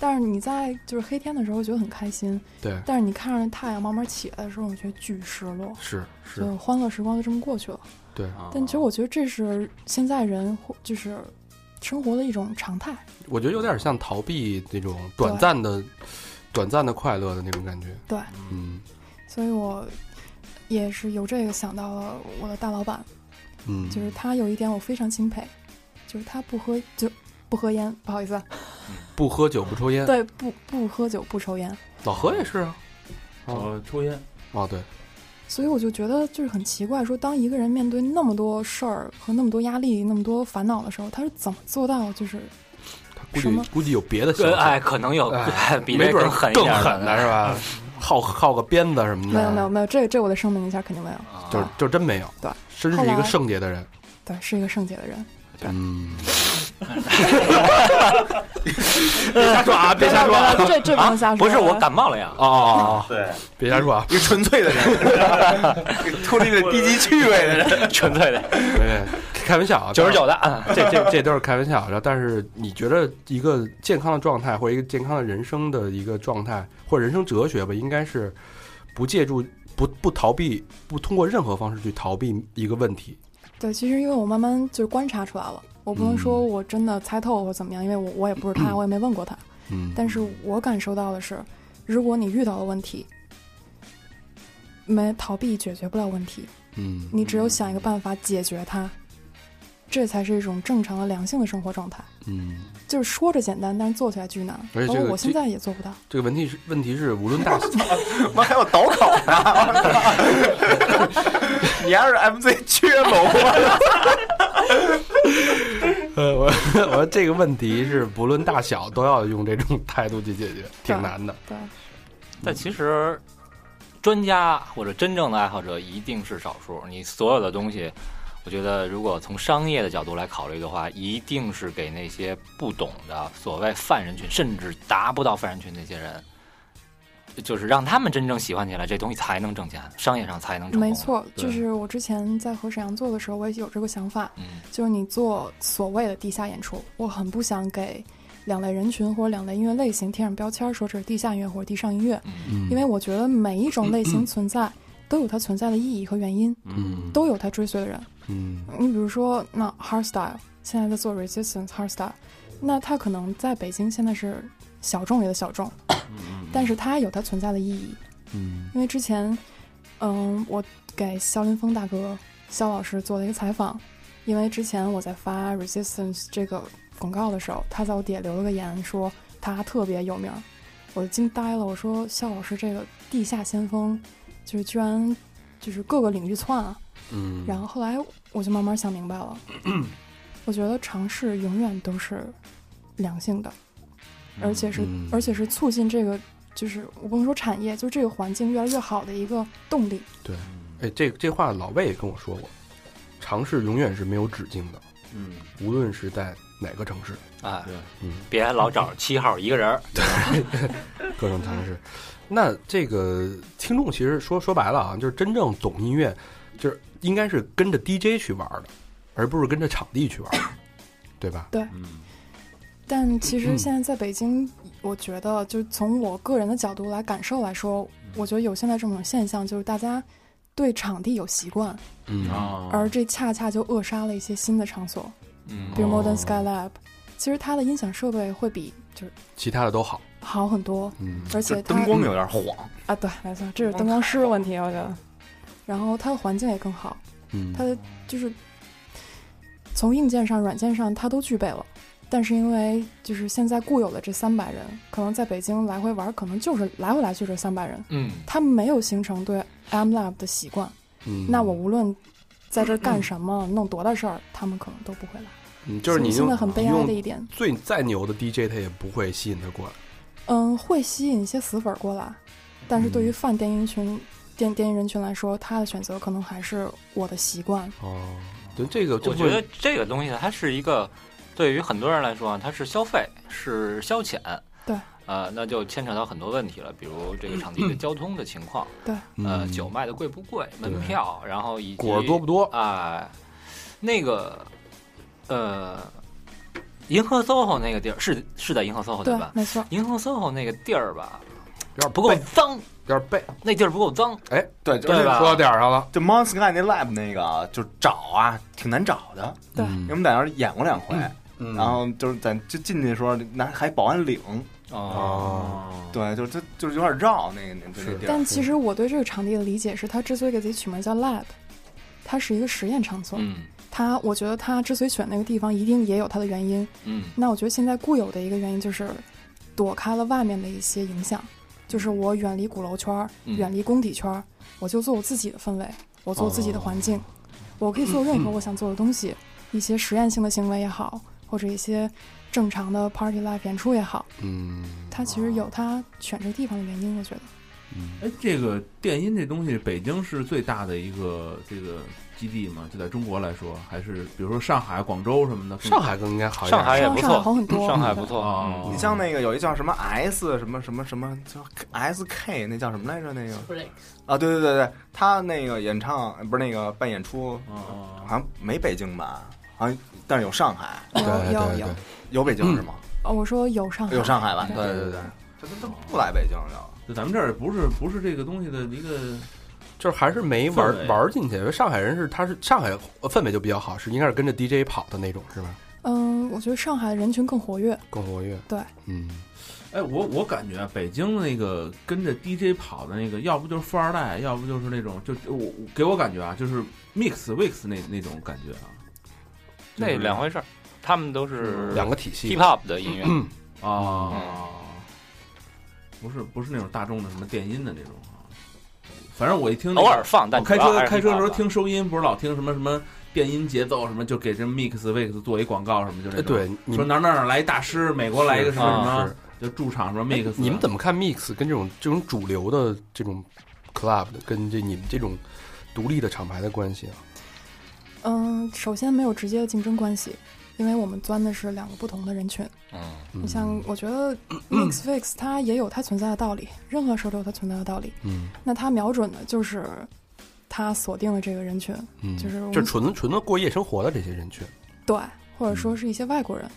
但是你在就是黑天的时候觉得很开心，对，但是你看着太阳慢慢起来的时候，你觉得巨失落，是是，就欢乐时光就这么过去了。对。但其实我觉得这是现在人或就是生活的一种常态。我觉得有点像逃避那种短暂的、短暂的快乐的那种感觉。对，嗯所以我也是由这个想到了我的大老板，嗯，就是他有一点我非常钦佩，就是他不喝酒不喝烟，不好意思啊，不喝酒不抽烟。对，不不喝酒不抽烟，老何也是啊。哦呃，抽烟，哦，对，所以我就觉得就是很奇怪，说当一个人面对那么多事儿和那么多压力、那么多烦恼的时候，他是怎么做到就是他估什么计估计有别的想法，呃哎，可能有哎比没准儿更狠一更点狠的是吧？耗耗个鞭子什么的，没有没有没有，这这我得声明一下，肯定没有，啊就是就真没有。对，真是一个来圣洁的人。对，是一个圣洁的人。嗯，别瞎说啊！别瞎说啊！这这不能瞎说，不是我感冒了呀，哦哦哦，对，别瞎说啊！一个纯粹的人，脱离了低级趣味的人。纯粹的对，开玩笑啊，九十九的，啊这这这都是开玩笑。然后，但是你觉得一个健康的状态，或者一个健康的人生的一个状态，或者人生哲学吧，应该是不借助、不不逃避、不通过任何方式去逃避一个问题。对，其实因为我慢慢就是观察出来了，我不能说我真的猜透或怎么样，因为我我也不是他，我也没问过他。嗯，但是我感受到的是，如果你遇到了问题，没逃避解决不了问题，嗯你只有想一个办法解决它，这才是一种正常的良性的生活状态。嗯，就是说着简单，但是做起来巨难，而且这个我现在也做不到。这个问题是问题是无论大小，妈还有倒口呢！你要是 MC 缺某吗？呃，我我说这个问题是不论大小都要用这种态度去解决，挺难的。对，但其实专家或者真正的爱好者一定是少数。你所有的东西，我觉得如果从商业的角度来考虑的话，一定是给那些不懂的所谓泛人群，甚至达不到泛人群那些人，就是让他们真正喜欢起来，这东西才能挣钱，商业上才能成功。没，错，就是我之前在和沈阳做的时候，我也有这个想法，嗯就是你做所谓的地下演出，我很不想给两类人群或者两类音乐类型贴上标签，说这是地下音乐或者地上音乐，因为我觉得每一种类型存在都有它存在的意义和原因，嗯都有它追随的人。嗯你比如说，那 hardstyle 现在在做 resistance hardstyle，那它可能在北京现在是小众里的小众，但是它有它存在的意义。嗯因为之前，嗯，我给肖林峰大哥肖老师做了一个采访，因为之前我在发 resistance 这个广告的时候，他在我底下留了个言说他特别有名儿，我就惊呆了。我说肖老师这个地下先锋，就是居然就是各个领域窜啊。嗯，然后后来我就慢慢想明白了，我觉得尝试永远都是良性的，而且是、嗯。而且是促进这个就是我不能说产业，就这个环境越来越好的一个动力。对哎，这这话老魏也跟我说过，尝试永远是没有止境的，嗯，无论是在哪个城市，啊，对，嗯，别老找七号一个人儿，各种尝试。那这个听众其实说说白了啊，就是真正懂音乐，就是应该是跟着 DJ 去玩的，而不是跟着场地去玩，对吧？嗯，但其实嗯现在在北京，我觉得就从我个人的角度来感受来说，我觉得有现在这种现象，就是大家对场地有习惯，嗯。啊，而这恰恰就扼杀了一些新的场所，嗯。比如哦。Modern Sky Lab，其实它的音响设备会比就是其他的都好，好很多，嗯。而且灯光有点晃，啊，对，没错，这是灯光师的问题，我觉得。然后它的环境也更好，嗯它的就是从硬件上、软件上它都具备了。但是因为就是现在固有的这三百人，可能在北京来回玩，可能就是来回来去这三百人，嗯，他们没有形成对 M Lab 的习惯。嗯那我无论在这儿干什么，弄多大事儿，他们可能都不会来。嗯就是你现用在很悲哀的一点，最再牛的 DJ，他也不会吸引他过来。嗯，会吸引一些死粉过来，但是对于嗯泛电音群、电电音人群来说，他的选择可能还是我的习惯。哦，对这个，我觉得这个东西它是一个对于很多人来说啊，它是消费，是消遣。对。呃，那就牵扯到很多问题了，比如这个场地的交通的情况，对，呃，嗯酒卖的贵不贵，门票，然后以及果多不多？哎，那个，呃，银河 SOHO 那个地儿是是在银河 SOHO 对吧？，没错。银河 SOHO 那个地儿吧，有点不够脏，有点背。那地儿不够脏，对，对吧？说到点儿上了，就 Mon Sky 那 lab 那个，就找啊，挺难找的。对嗯因为我们在那儿演过两回，嗯然后就是在就进去的时候拿还保安领，哦，对，就是它就是有点绕那个那那地儿。但其实我对这个场地的理解是，它之所以给自己取名叫 lab，它是一个实验场所。嗯它，我觉得他之所以选那个地方，一定也有它的原因。嗯那我觉得现在固有的一个原因就是，躲开了外面的一些影响，就是我远离鼓楼圈儿，嗯。远离工体圈儿，我就做我自己的氛围，我做自己的环境，哦。我可以做任何我想做的东西，一些实验性的行为也好，或者一些正常的 party life 演出也好，嗯它其实有它选这个地方的原因，我觉得。嗯，哎，这个电音这东西，北京是最大的一个这个基地嘛？就在中国来说，还是比如说上海、广州什么的？上海更应该好一点。上海也不上海错，好很多上海不错啊嗯你像那个有一叫什么 S 什么什么什么叫 SK 那叫什么来着？那个啊，对对对对，他那个演唱不是那个办演出，哦好像没北京吧？好像但是有上海，有有有有北京是吗？哦，我说有上海，有上海吧？对对对对，这都都不来北京了。就咱们这儿不是不是这个东西的一个就是还是没玩玩进去。因为上海人是他是上海氛围就比较好，是应该是跟着 DJ 跑的那种，是吧？嗯，我觉得上海人群更活跃，更活跃。对，嗯，哎，我我感觉啊北京那个跟着 DJ 跑的那个，要不就是富二代，要不就是那种就就我给我感觉啊，就是 mix mix 那那种感觉啊。那两回事儿，他们都是两个体系 hip。hop 的音乐，啊，不是不是那种大众的什么电音的那种啊。反正我一听那个偶尔放，但我开车开车的时候听收音，不是老听什么什么电音节奏什么，就给这 mix mix 做一广告什么，就这哎，种。对，你说哪儿哪儿哪来一大师，美国来一个什么什么，就驻场什么哎 mix。你们怎么看 mix 跟这种这种主流的这种 club 的跟这你们这种独立的厂牌的关系啊？嗯，首先没有直接的竞争关系，因为我们钻的是两个不同的人群。嗯嗯你像，我觉得 mix fix 它也有它存在的道理，任何时候都有它存在的道理。嗯那它瞄准的就是它锁定了这个人群，嗯，就是就纯纯的过夜生活的这些人群。对，或者说是一些外国人，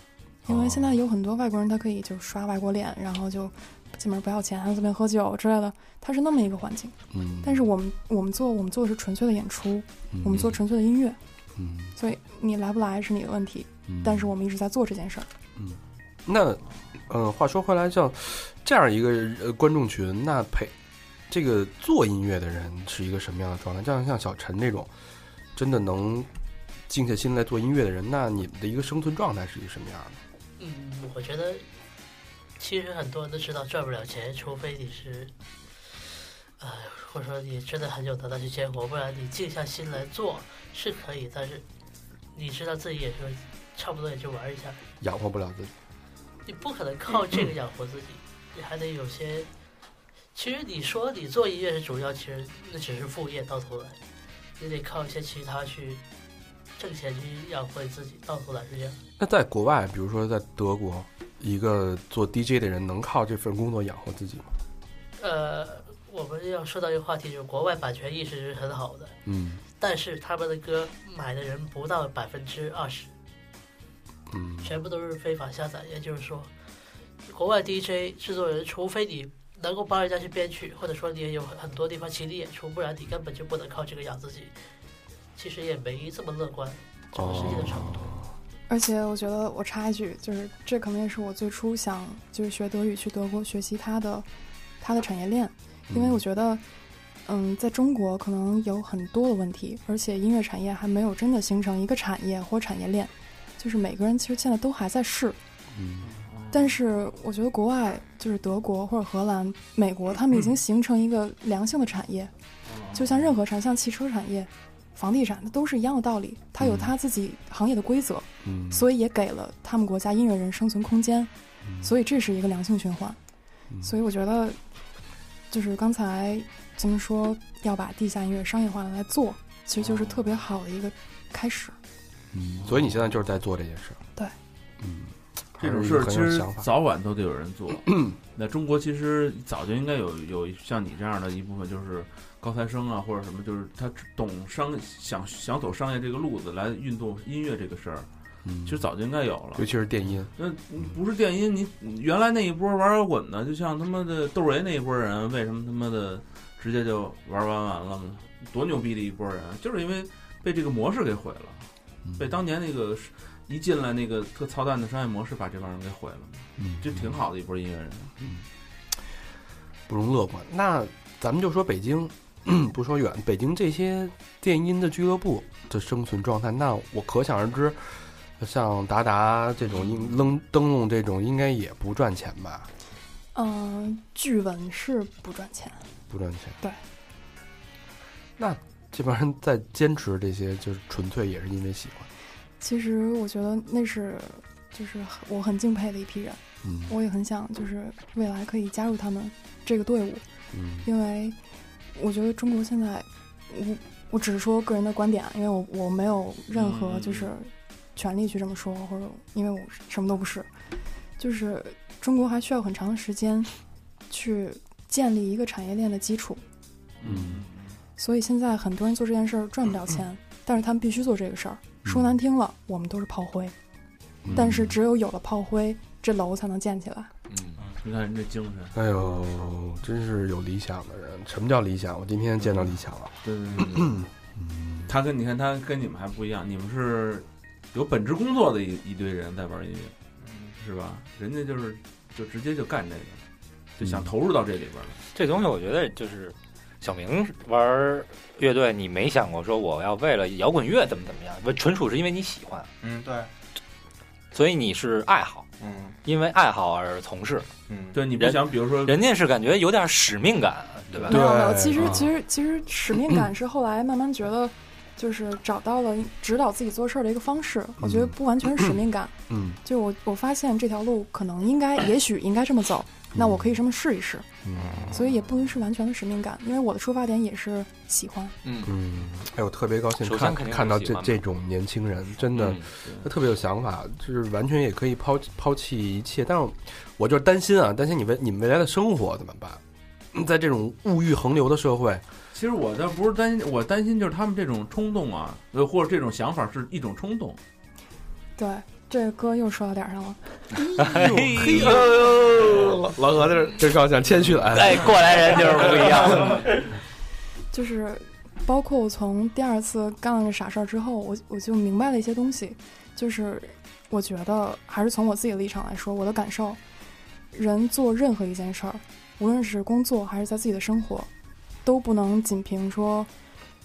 因为现在有很多外国人他可以就刷外国脸，然后就进门不要钱，随便喝酒之类的，它是那么一个环境。嗯，但是我们我们做我们做的是纯粹的演出，嗯我们做纯粹的音乐，嗯，所以你来不来是你的问题，嗯但是我们一直在做这件事儿。嗯那，嗯，话说回来，像这样一个呃观众群，那陪这个做音乐的人是一个什么样的状态？像像小陈这种，真的能静下心来做音乐的人，那你们的一个生存状态是一个什么样的？嗯，我觉得其实很多人都知道赚不了钱，除非你是，呃，或者说你真的很有能耐去接活，不然你静下心来做是可以，但是你知道自己也是差不多也就玩一下，养活不了自己。你不可能靠这个养活自己，你还得有些。其实你说你做音乐是主要，其实那只是副业，到头来你得靠一些其他去挣钱去养活自己，到头来是这样。那在国外，比如说在德国，一个做 DJ 的人能靠这份工作养活自己吗？呃，我们要说到一个话题，就是国外版权意识是很好的，嗯但是他们的歌买的人不到百分之二十，嗯全部都是非法下载。也就是说，国外 DJ 制作人，除非你能够帮人家去编曲，或者说你也有很多地方请你演出，不然你根本就不能靠这个养自己。其实也没这么乐观，整个世界的差不多。而且我觉得我插一句，就是这可能也是我最初想就是学德语去德国学习它的它的产业链，因为我觉得，嗯，在中国可能有很多的问题，而且音乐产业还没有真的形成一个产业或产业链，就是每个人其实现在都还在试。嗯但是我觉得国外就是德国或者荷兰、美国，他们已经形成一个良性的产业，就像任何产，像汽车产业、房地产，它都是一样的道理，它有它自己行业的规则。嗯，所以也给了他们国家音乐人生存空间，所以这是一个良性循环。嗯所以我觉得，就是刚才咱们说要把地下音乐商业化来做，其实就是特别好的一个开始。嗯，所以你现在就是在做这件事。对，嗯，这种事儿其实。早晚都得有人做。那中国其实早就应该有有像你这样的一部分，就是高材生啊，或者什么，就是他懂商想想走商业这个路子来运动音乐这个事儿，嗯，其实早就应该有了尤。其是电音，那不是电音，你你原来那一波玩摇滚的，就像他妈的窦唯那一波人，为什么他妈的直接就玩完完了呢？多牛逼的一波人，就是因为被这个模式给毁了，嗯被当年那个一进来那个特操蛋的商业模式把这帮人给毁了，嗯就挺好的一波音乐人。嗯不容乐观。那咱们就说北京，不说远，北京这些电音的俱乐部的生存状态，那我可想而知，像达达这种应登灯笼这种，应该也不赚钱吧？嗯、据闻是不赚钱。不赚钱。对。那这帮人在坚持这些，就是纯粹也是因为喜欢。其实我觉得那是就是我很敬佩的一批人，嗯。我也很想就是未来可以加入他们这个队伍，嗯。因为我觉得中国现在，我我只是说个人的观点，啊因为我我没有任何就是权利去这么说，或者因为我什么都不是，就是中国还需要很长的时间去建立一个产业链的基础，嗯所以现在很多人做这件事儿赚不了钱，但是他们必须做这个事儿。说难听了，我们都是炮灰，嗯但是只有有了炮灰，这楼才能建起来。嗯，你看人这精神，哎呦，真是有理想的人。什么叫理想？我今天见到理想了。对对对对，他跟你看他跟你们还不一样，你们是有本职工作的一一堆人在玩音乐，是吧？人家就是就直接就干这个，就想投入到这里边了。这东西我觉得就是小明玩乐队，你没想过说我要为了摇滚乐怎么怎么样，不纯属是因为你喜欢，嗯，对，所以你是爱好，嗯。因为爱好而从事。嗯，对，你不想，比如说，人家是感觉有点使命感，对吧？没有没有，对。其实啊其实其实使命感是后来慢慢觉得，就是找到了指导自己做事儿的一个方式。我觉得不完全是使命感，嗯。就我我发现这条路可能应该，也许应该这么走，那我可以这么试一试。嗯所以也不能是完全的使命感，因为我的出发点也是喜欢。嗯，嗯，哎，我特别高兴看看到这这种年轻人，真的。嗯他特别有想法，就是完全也可以抛抛弃一切。但是我就是担心啊，担心你未你们未来的生活怎么办？在这种物欲横流的社会，其实我倒不是担心，我担心就是他们这种冲动啊，呃，或者这种想法是一种冲动。对，这个歌又说到点儿上了。嘿呦，老老何这这真高兴，谦虚了。哎，哎，过来人就是不一样。就是包括我从第二次干了这傻事儿之后，我我就明白了一些东西，就是我觉得还是从我自己的立场来说，我的感受，人做任何一件事儿，无论是工作还是在自己的生活，都不能仅凭说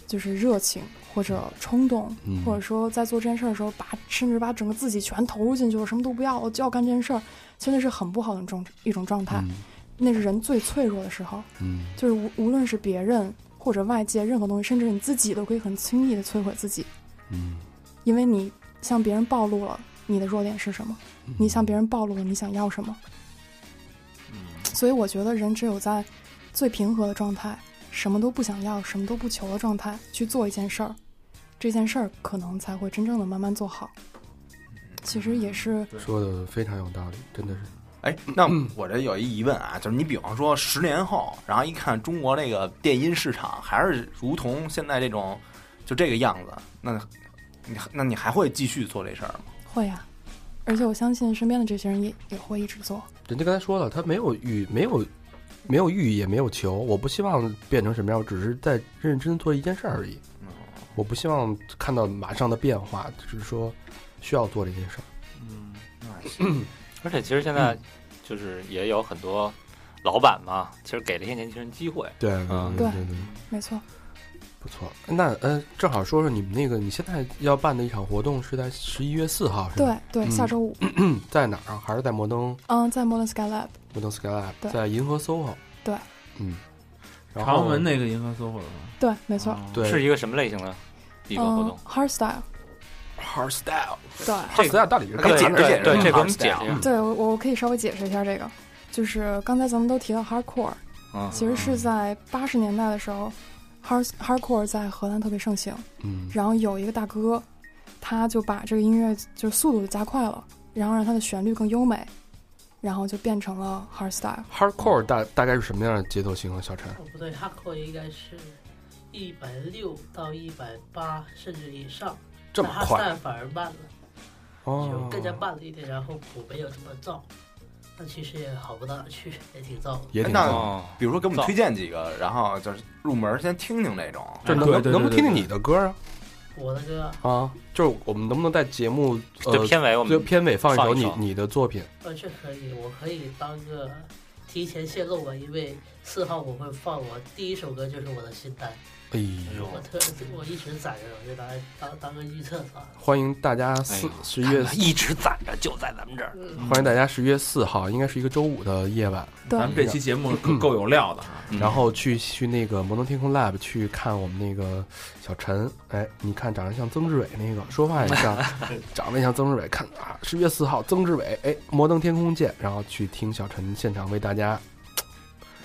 就是热情或者冲动，嗯。或者说在做这件事儿的时候，把甚至把整个自己全投入进去，我什么都不要，我就要干这件事儿，其实那是很不好的一种一种状态，那是人最脆弱的时候。嗯。就是无无论是别人或者外界任何东西，甚至你自己都可以很轻易的摧毁自己，嗯。因为你向别人暴露了你的弱点是什么，你向别人暴露了你想要什么。所以我觉得人只有在最平和的状态，什么都不想要、什么都不求的状态去做一件事儿，这件事儿可能才会真正的慢慢做好。其实也是说的非常有道理，真的是。哎，那我这有一疑问啊，就是你比方说十年后，然后一看中国那个电音市场还是如同现在这种就这个样子，那你那你还会继续做这事儿吗？会呀、而且我相信身边的这些人也也会一直做。人家刚才说了，他没有与，没有没有欲，也没有求。我不希望变成什么样，我只是在认真做一件事儿而已。我不希望看到马上的变化，只是说需要做这件事儿。嗯，而且其实现在就是也有很多老板嘛，其实给了一些年轻人机会。对嗯对对对，没错，不错。那呃，正好说说你们那个，你现在要办的一场活动是在十一月四号，是对吧？对，对下周五，在哪儿？还是在摩登嗯，在 Modern Sky Lab，摩登 Skylab，在银河 SOHO。对，嗯。然后朝阳门那个银河 SOHO 的吗？对，没错，哦对是一个什么类型的一个活嗯动？，Hardstyle，Hardstyle，对。这个到底是可以对解释解释对，这给我们释。对，我我可以稍微解释一下这个，就是刚才咱们都提到 hardcore，嗯其实是在八十年代的时候，hard hardcore 在荷兰特别盛行，嗯然后有一个大哥，他就把这个音乐就速度就加快了，然后让它的旋律更优美，然后就变成了 hardstyle。Hardcore 大大概是什么样的节奏型啊？小陈，哦，不对，hardcore 应该是一百六到一百八甚至以上，这么快反而慢了，哦就哦，更加慢了一点，然后鼓没有这么燥，那其实也好不到哪去，也挺燥的。也挺燥哦，比如说给我们推荐几个，然后就是入门先听听那种。这能对对对对能不能听听你的歌啊？我的歌，啊，就是我们能不能在节目就呃片尾我们就片尾放一首你一你的作品？呃，这可以，我可以当个提前泄露吧，因为四号我会放我第一首歌就是我的新单，哎呦我特我一直攒着，我就拿来当当个预测算了。欢迎大家哎四呦十一月一直攒着，就在咱们这儿。嗯，欢迎大家十一月四号，应该是一个周五的夜晚，对咱们这期节目够够有料的然后去去那个摩登天空 Lab 去看我们那个小陈，哎，你看长得像曾志伟那个，说话也像，长得也像曾志伟。看啊，十月四号曾志伟，哎，摩登天空见，然后去听小陈现场为大家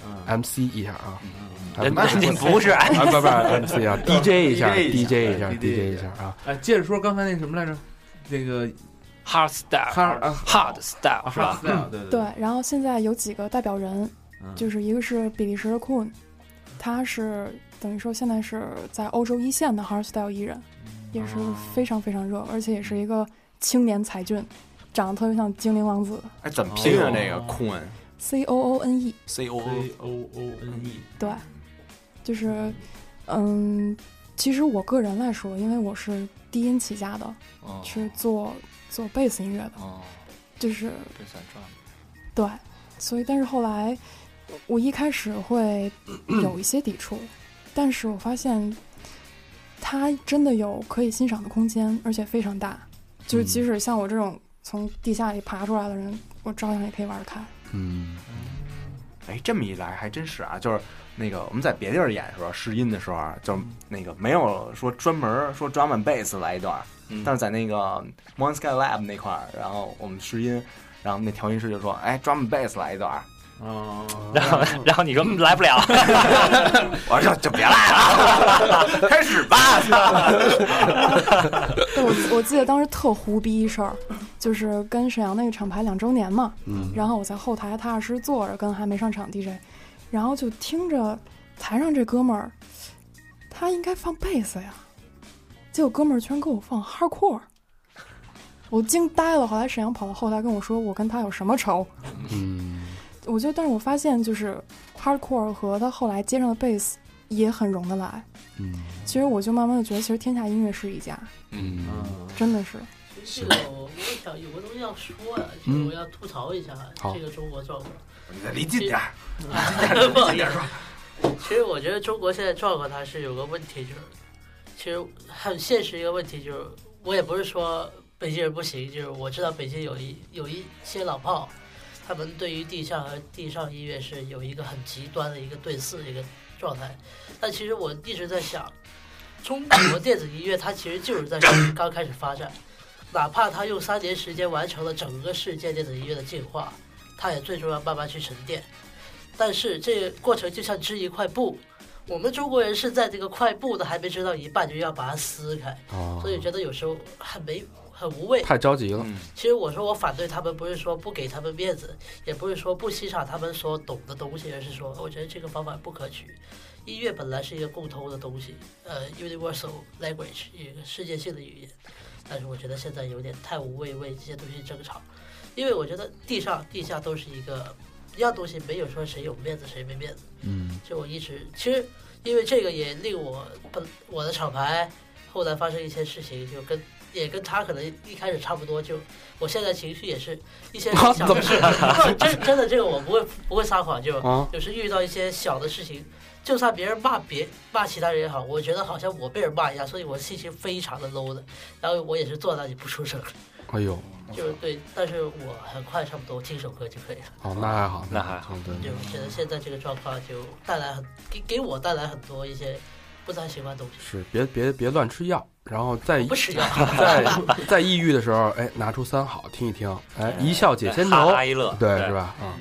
嗯 MC 一下啊，啊人不是人家不是啊不不 MC 啊，DJ 一下 DJ 一下，DJ 一下啊，哎，接着说刚才那什么来着？那个 hard style 哈啊 hard style 是吧？style，对对，然后现在有几个代表人，嗯。就是一个是比利时的 Coon，他是等于说现在是在欧洲一线的 hardstyle 艺人，也是非常非常热，而且也是一个青年才俊，长得特别像精灵王子哎，怎么拼啊？那个 Coon，C O O N E，C O O O N E，对，就是嗯，其实我个人来说，因为我是低音起家的，哦是做做贝斯音乐的，哦，就是这算赚了。对，所以但是后来我一开始会有一些抵触，但是我发现它真的有可以欣赏的空间，而且非常大，就是即使像我这种从地下里爬出来的人，我照样也可以玩得开。嗯，哎，这么一来还真是啊，就是那个我们在别地儿演的时候试音的时候啊，就那个没有说专门说 drum and bass 来一段，嗯但是在那个 Mon Sky Lab 那块儿，然后我们试音，然后那调音师就说：“哎，drum and bass 来一段。哦，然后 然后你说来不了，” 我说：“就就别来了，开始吧。对我我记得当时特胡逼一事儿，就是跟沈阳那个厂牌两周年嘛，嗯然后我在后台踏踏实实坐着，跟还没上场 DJ，然后就听着台上这哥们儿，他应该放贝斯呀，结果哥们儿居然给我放 hardcore，我惊呆了。后来沈阳跑到后台跟我说，我跟他有什么仇？嗯我就但是我发现就是 hardcore 和他后来接上的贝斯也很融得来。嗯其实我就慢慢的觉得，其实天下音乐是一家，嗯嗯，真的是。这个我我想有个东西要说啊，就是我要吐槽一下好这个中国状况。”你再离近点儿，不好意思，其实我觉得中国现在状况它是有个问题，就是其实很现实一个问题，就是我也不是说北京人不行，就是我知道北京有一有一些老炮，他们对于地下和地上音乐是有一个很极端的一个对峙的一个状态。但其实我一直在想，中国电子音乐它其实就是在刚开始发展，哪怕它用三年时间完成了整个世界电子音乐的进化，它也最终要慢慢去沉淀。但是这个过程就像织一块布，我们中国人是在这个块布的还没织到一半就要把它撕开，哦所以觉得有时候很没很无谓。太着急了，嗯其实我说我反对他们，不是说不给他们面子，也不是说不欣赏他们所懂的东西，而是说我觉得这个方法不可取。音乐本来是一个共通的东西，呃，universal language，一个世界性的语言。但是我觉得现在有点太无谓为这些东西争吵，因为我觉得地上地下都是一个一样东西，没有说谁有面子谁没面子。嗯。就我一直其实因为这个也令我本我的厂牌后来发生一些事情，就跟也跟他可能一开始差不多，就我现在情绪也是一些啊小的事 真真的这个我不会不会撒谎，就啊。就是遇到一些小的事情，就算别人骂别骂其他人也好，我觉得好像我被人骂一样，所以我心情非常的 low 的，然后我也是坐那里不出声，哎呦，就是对，但是我很快差不多听首歌就可以了。哦，那还好，那还好对就觉得现在这个状况就带来很给给我带来很多一些不太喜欢的东西。是别别别乱吃药，然后在不吃药，在在抑郁的时候，哎，拿出三好听一听，哎，一笑解千愁哈，哈一乐，对，是？吧？嗯，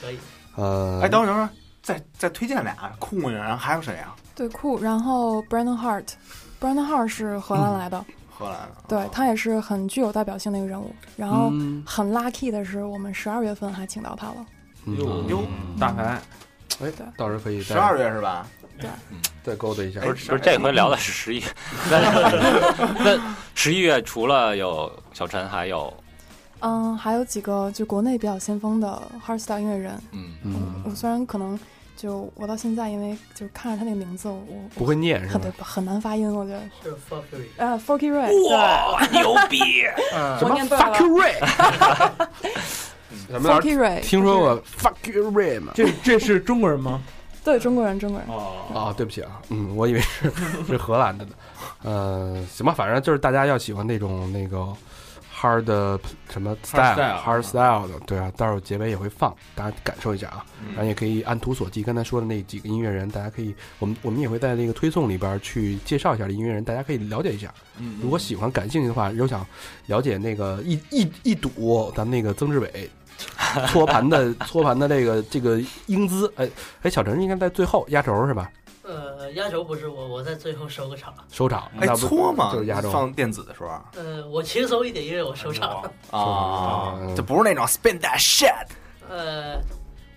可以。呃，哎，等会儿等会儿，再再推荐俩酷呢，然后还有谁啊？对酷，然后 Brandon Hart，Brandon Hart 是荷兰来的，荷兰，对他也是很具有代表性的一个人物。然后嗯很 lucky 的是，我们十二月份还请到他了。嗯哟哟，大牌，哎，到时候可以十二月是吧？对再勾搭一下。不是不是，这回聊的是十一。那那十一月除了有小陈，还有嗯，还有几个就国内比较先锋的 hardstyle 音乐人。嗯，嗯，我虽然可能就我到现在，因为就看着他那个名字，我不会念是很吧？很难发音，我觉得。是 Fuckery，啊 f o r k y Ray，哇，牛逼！什么我念对了 fuck you Ray？咱们 Fuck y Ray，听说过 fuck you Ray 吗？这这是中国人吗？对中国人，中国人。哦，啊，对不起啊，嗯，我以为是是荷兰的呢。呃，行吧，反正就是大家要喜欢那种那个 hard 的什么 style style hard style 的，对啊，到时候结尾也会放，大家感受一下啊。然后也可以按图索骥，刚才说的那几个音乐人，大家可以，我们我们也会在那个推送里边去介绍一下这音乐人，大家可以了解一下。嗯如果喜欢、感兴趣的话，有想了解那个一一一睹咱们那个曾志伟搓盘的 搓盘的这个这个英姿，哎哎，小陈应该在最后压轴是吧？呃，压轴不是我，我在最后收个场。收场，哎，搓嘛，就是压轴放电子的时候呃，我轻松一点，因为我收场。啊嗯，就不是那种 spin that shit 呃，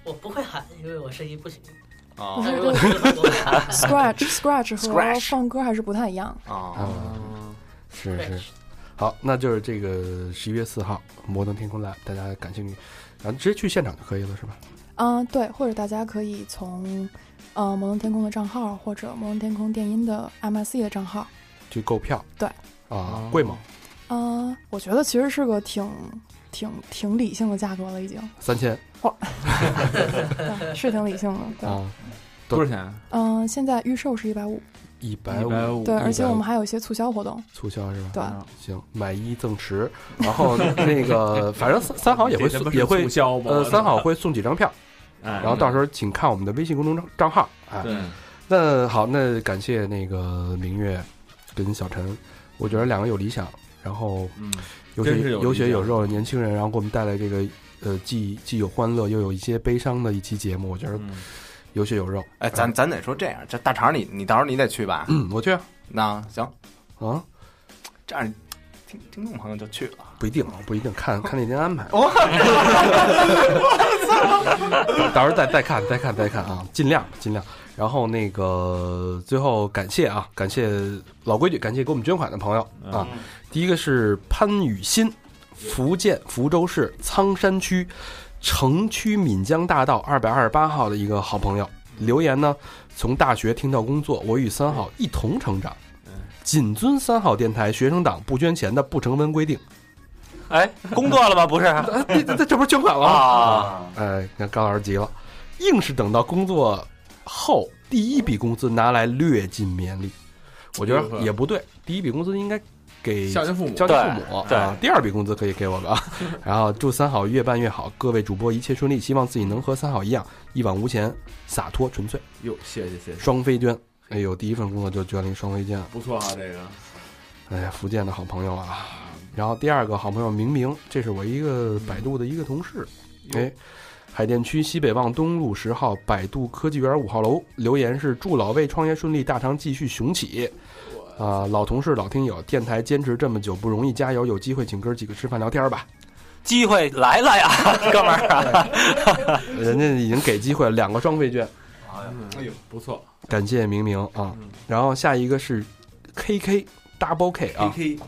我不会喊，因为我声音不行。啊 Scratch Scratch 和放歌还是不太一样。啊，嗯，是是，好，那就是这个十一月四号摩登天空 Live，大家感兴趣，然后直接去现场就可以了，是吧？嗯，对，或者大家可以从呃摩登天空的账号，或者摩登天空电音的 MSC 的账号。去购票。对，啊，贵吗？呃，我觉得其实是个挺挺挺理性的价格了，已经，三千 对是挺理性的。对，啊，多少钱？嗯、现在预售是一百五，一百五150对，而且我们还有一些促销活动。促销是吧？对，行，买一赠十，然后那个反正三三好也会 也会促销吗？呃三好会送几张票，哎，然后到时候请看我们的微信公众账账号。哎，对，那好，那感谢那个明月跟小陈，我觉得两个有理想，然后嗯，有血有血有肉的年轻人，然后给我们带来这个呃既既有欢乐又有一些悲伤的一期节目，我觉得嗯。有血有肉。哎，咱咱得说这样，这大肠你你到时候你得去吧？嗯，我去。啊，那行，啊？这样听听众朋友就去了。不一定啊，不一定，看看那天安排。哇，到时候再再看再看再看啊，尽量尽量。然后那个最后感谢啊，感谢老规矩，感谢给我们捐款的朋友啊。第一个是潘雨欣，福建福州市仓山区城区闽江大道二百二十八号的一个好朋友留言呢，从大学听到工作，我与三好一同成长，谨遵三好电台学生党不捐钱的不成文规定。哎，工作了吗？不是啊，这这这不是捐款了吗？啊，哎，那高老师急了，硬是等到工作后第一笔工资拿来略尽绵力，我觉得也不对，第一笔工资应该给孝敬父母孝敬父母对啊，第二笔工资可以给我们啊。然后祝三好越办越好，各位主播一切顺利，希望自己能和三好一样一往无前、洒脱纯粹。哟，谢谢谢谢，双飞捐，哎呦，第一份工作就捐了一双飞剑，不错啊，这个哎呀，福建的好朋友啊。然后第二个好朋友明明，这是我一个百度的一个同事，哎，海淀区西北旺东路十号百度科技园五号楼留言是祝老魏创业顺利，大肠继续雄起。啊、老同事、老听友，电台坚持这么久不容易，加油！有机会请哥几个吃饭聊天吧。机会来了呀，哥们儿。人家已经给机会了，两个双飞券，哎呦，不错感谢明明啊。然后下一个是 KK Double K 啊，KK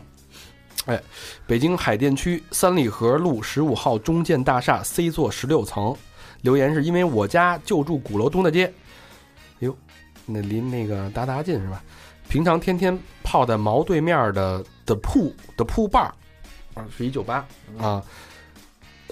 哎北京海淀区三里河路十五号中建大厦 C 座十六层，留言是因为我家就住鼓楼东大街，哎呦，那离那个达达近是吧？平常天天泡在毛对面的的铺的铺伴儿，啊，是一酒吧啊。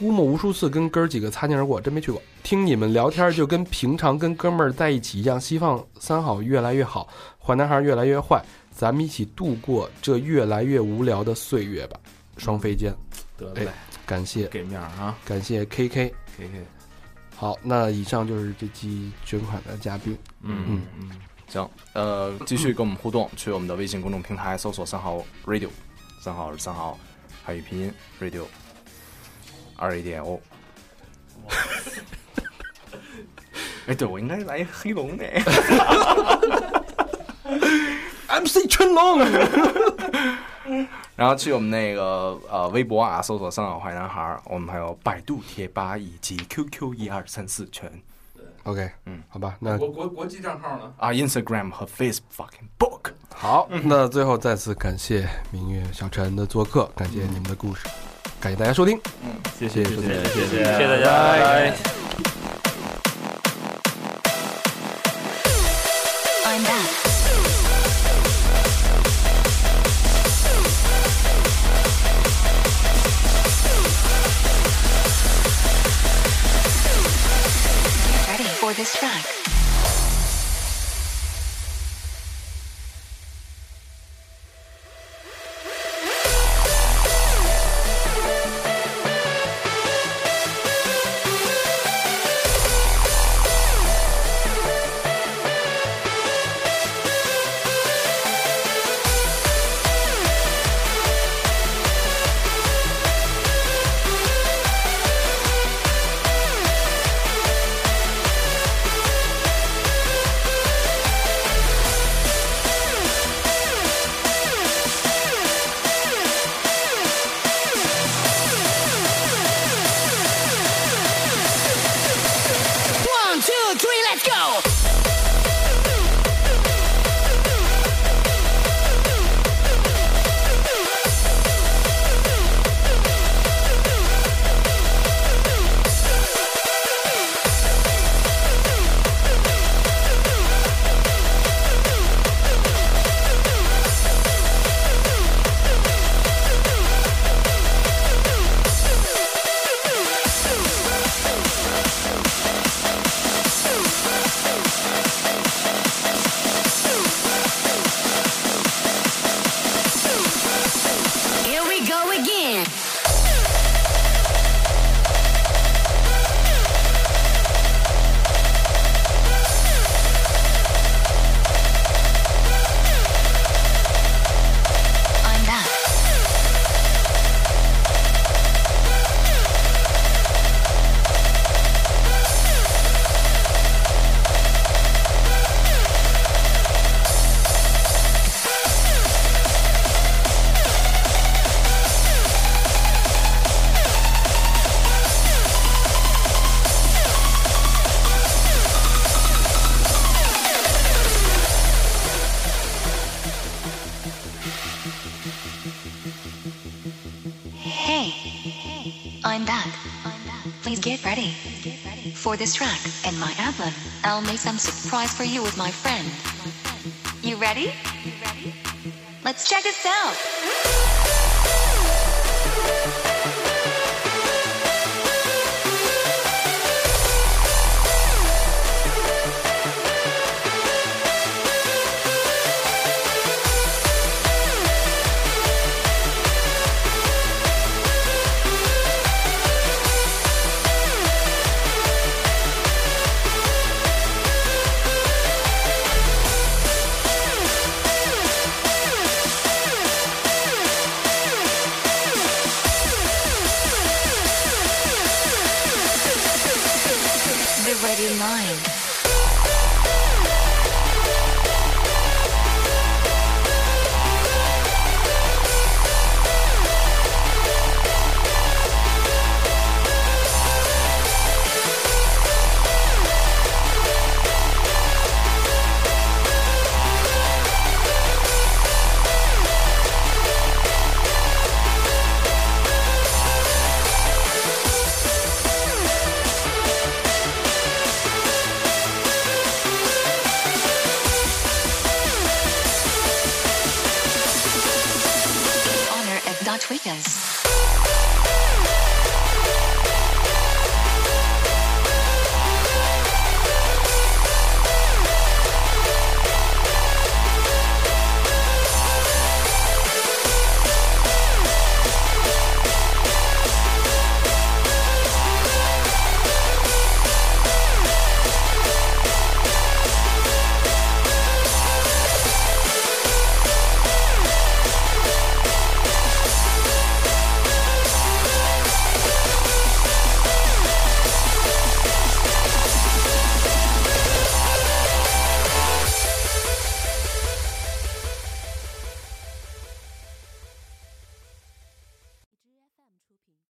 估摸无数次跟哥儿几个擦肩而过，真没去过。听你们聊天就跟平常跟哥们儿在一起一样，希望三好越来越好，坏男孩越来越坏，咱们一起度过这越来越无聊的岁月吧。双飞剑，得嘞，感谢给面儿啊感谢 KK。，K K，好，那以上就是这期捐款的嘉宾。嗯嗯嗯，行，呃，继续跟我们互动，去我们的微信公众平台搜索“三号 radio”，三号是三号汉语拼音 radio，二 a 点 o。哎，对，我应该来一黑龙的。MC 春龙。然后去我们那个呃微博啊，搜索“三好坏男孩儿”，我们还有百度贴吧以及 QQ 一二三四群 OK，嗯，好吧，那国国国际账号呢？啊，Instagram 和 Facebook。好，那最后再次感谢明月小陈的做客，感谢你们的故事，感谢大家收听，嗯，谢谢，谢谢，谢谢大家，this track. I'm back. Please get ready for this track and my album. I'll make some surprise for you with my friend. You ready? Let's check this out.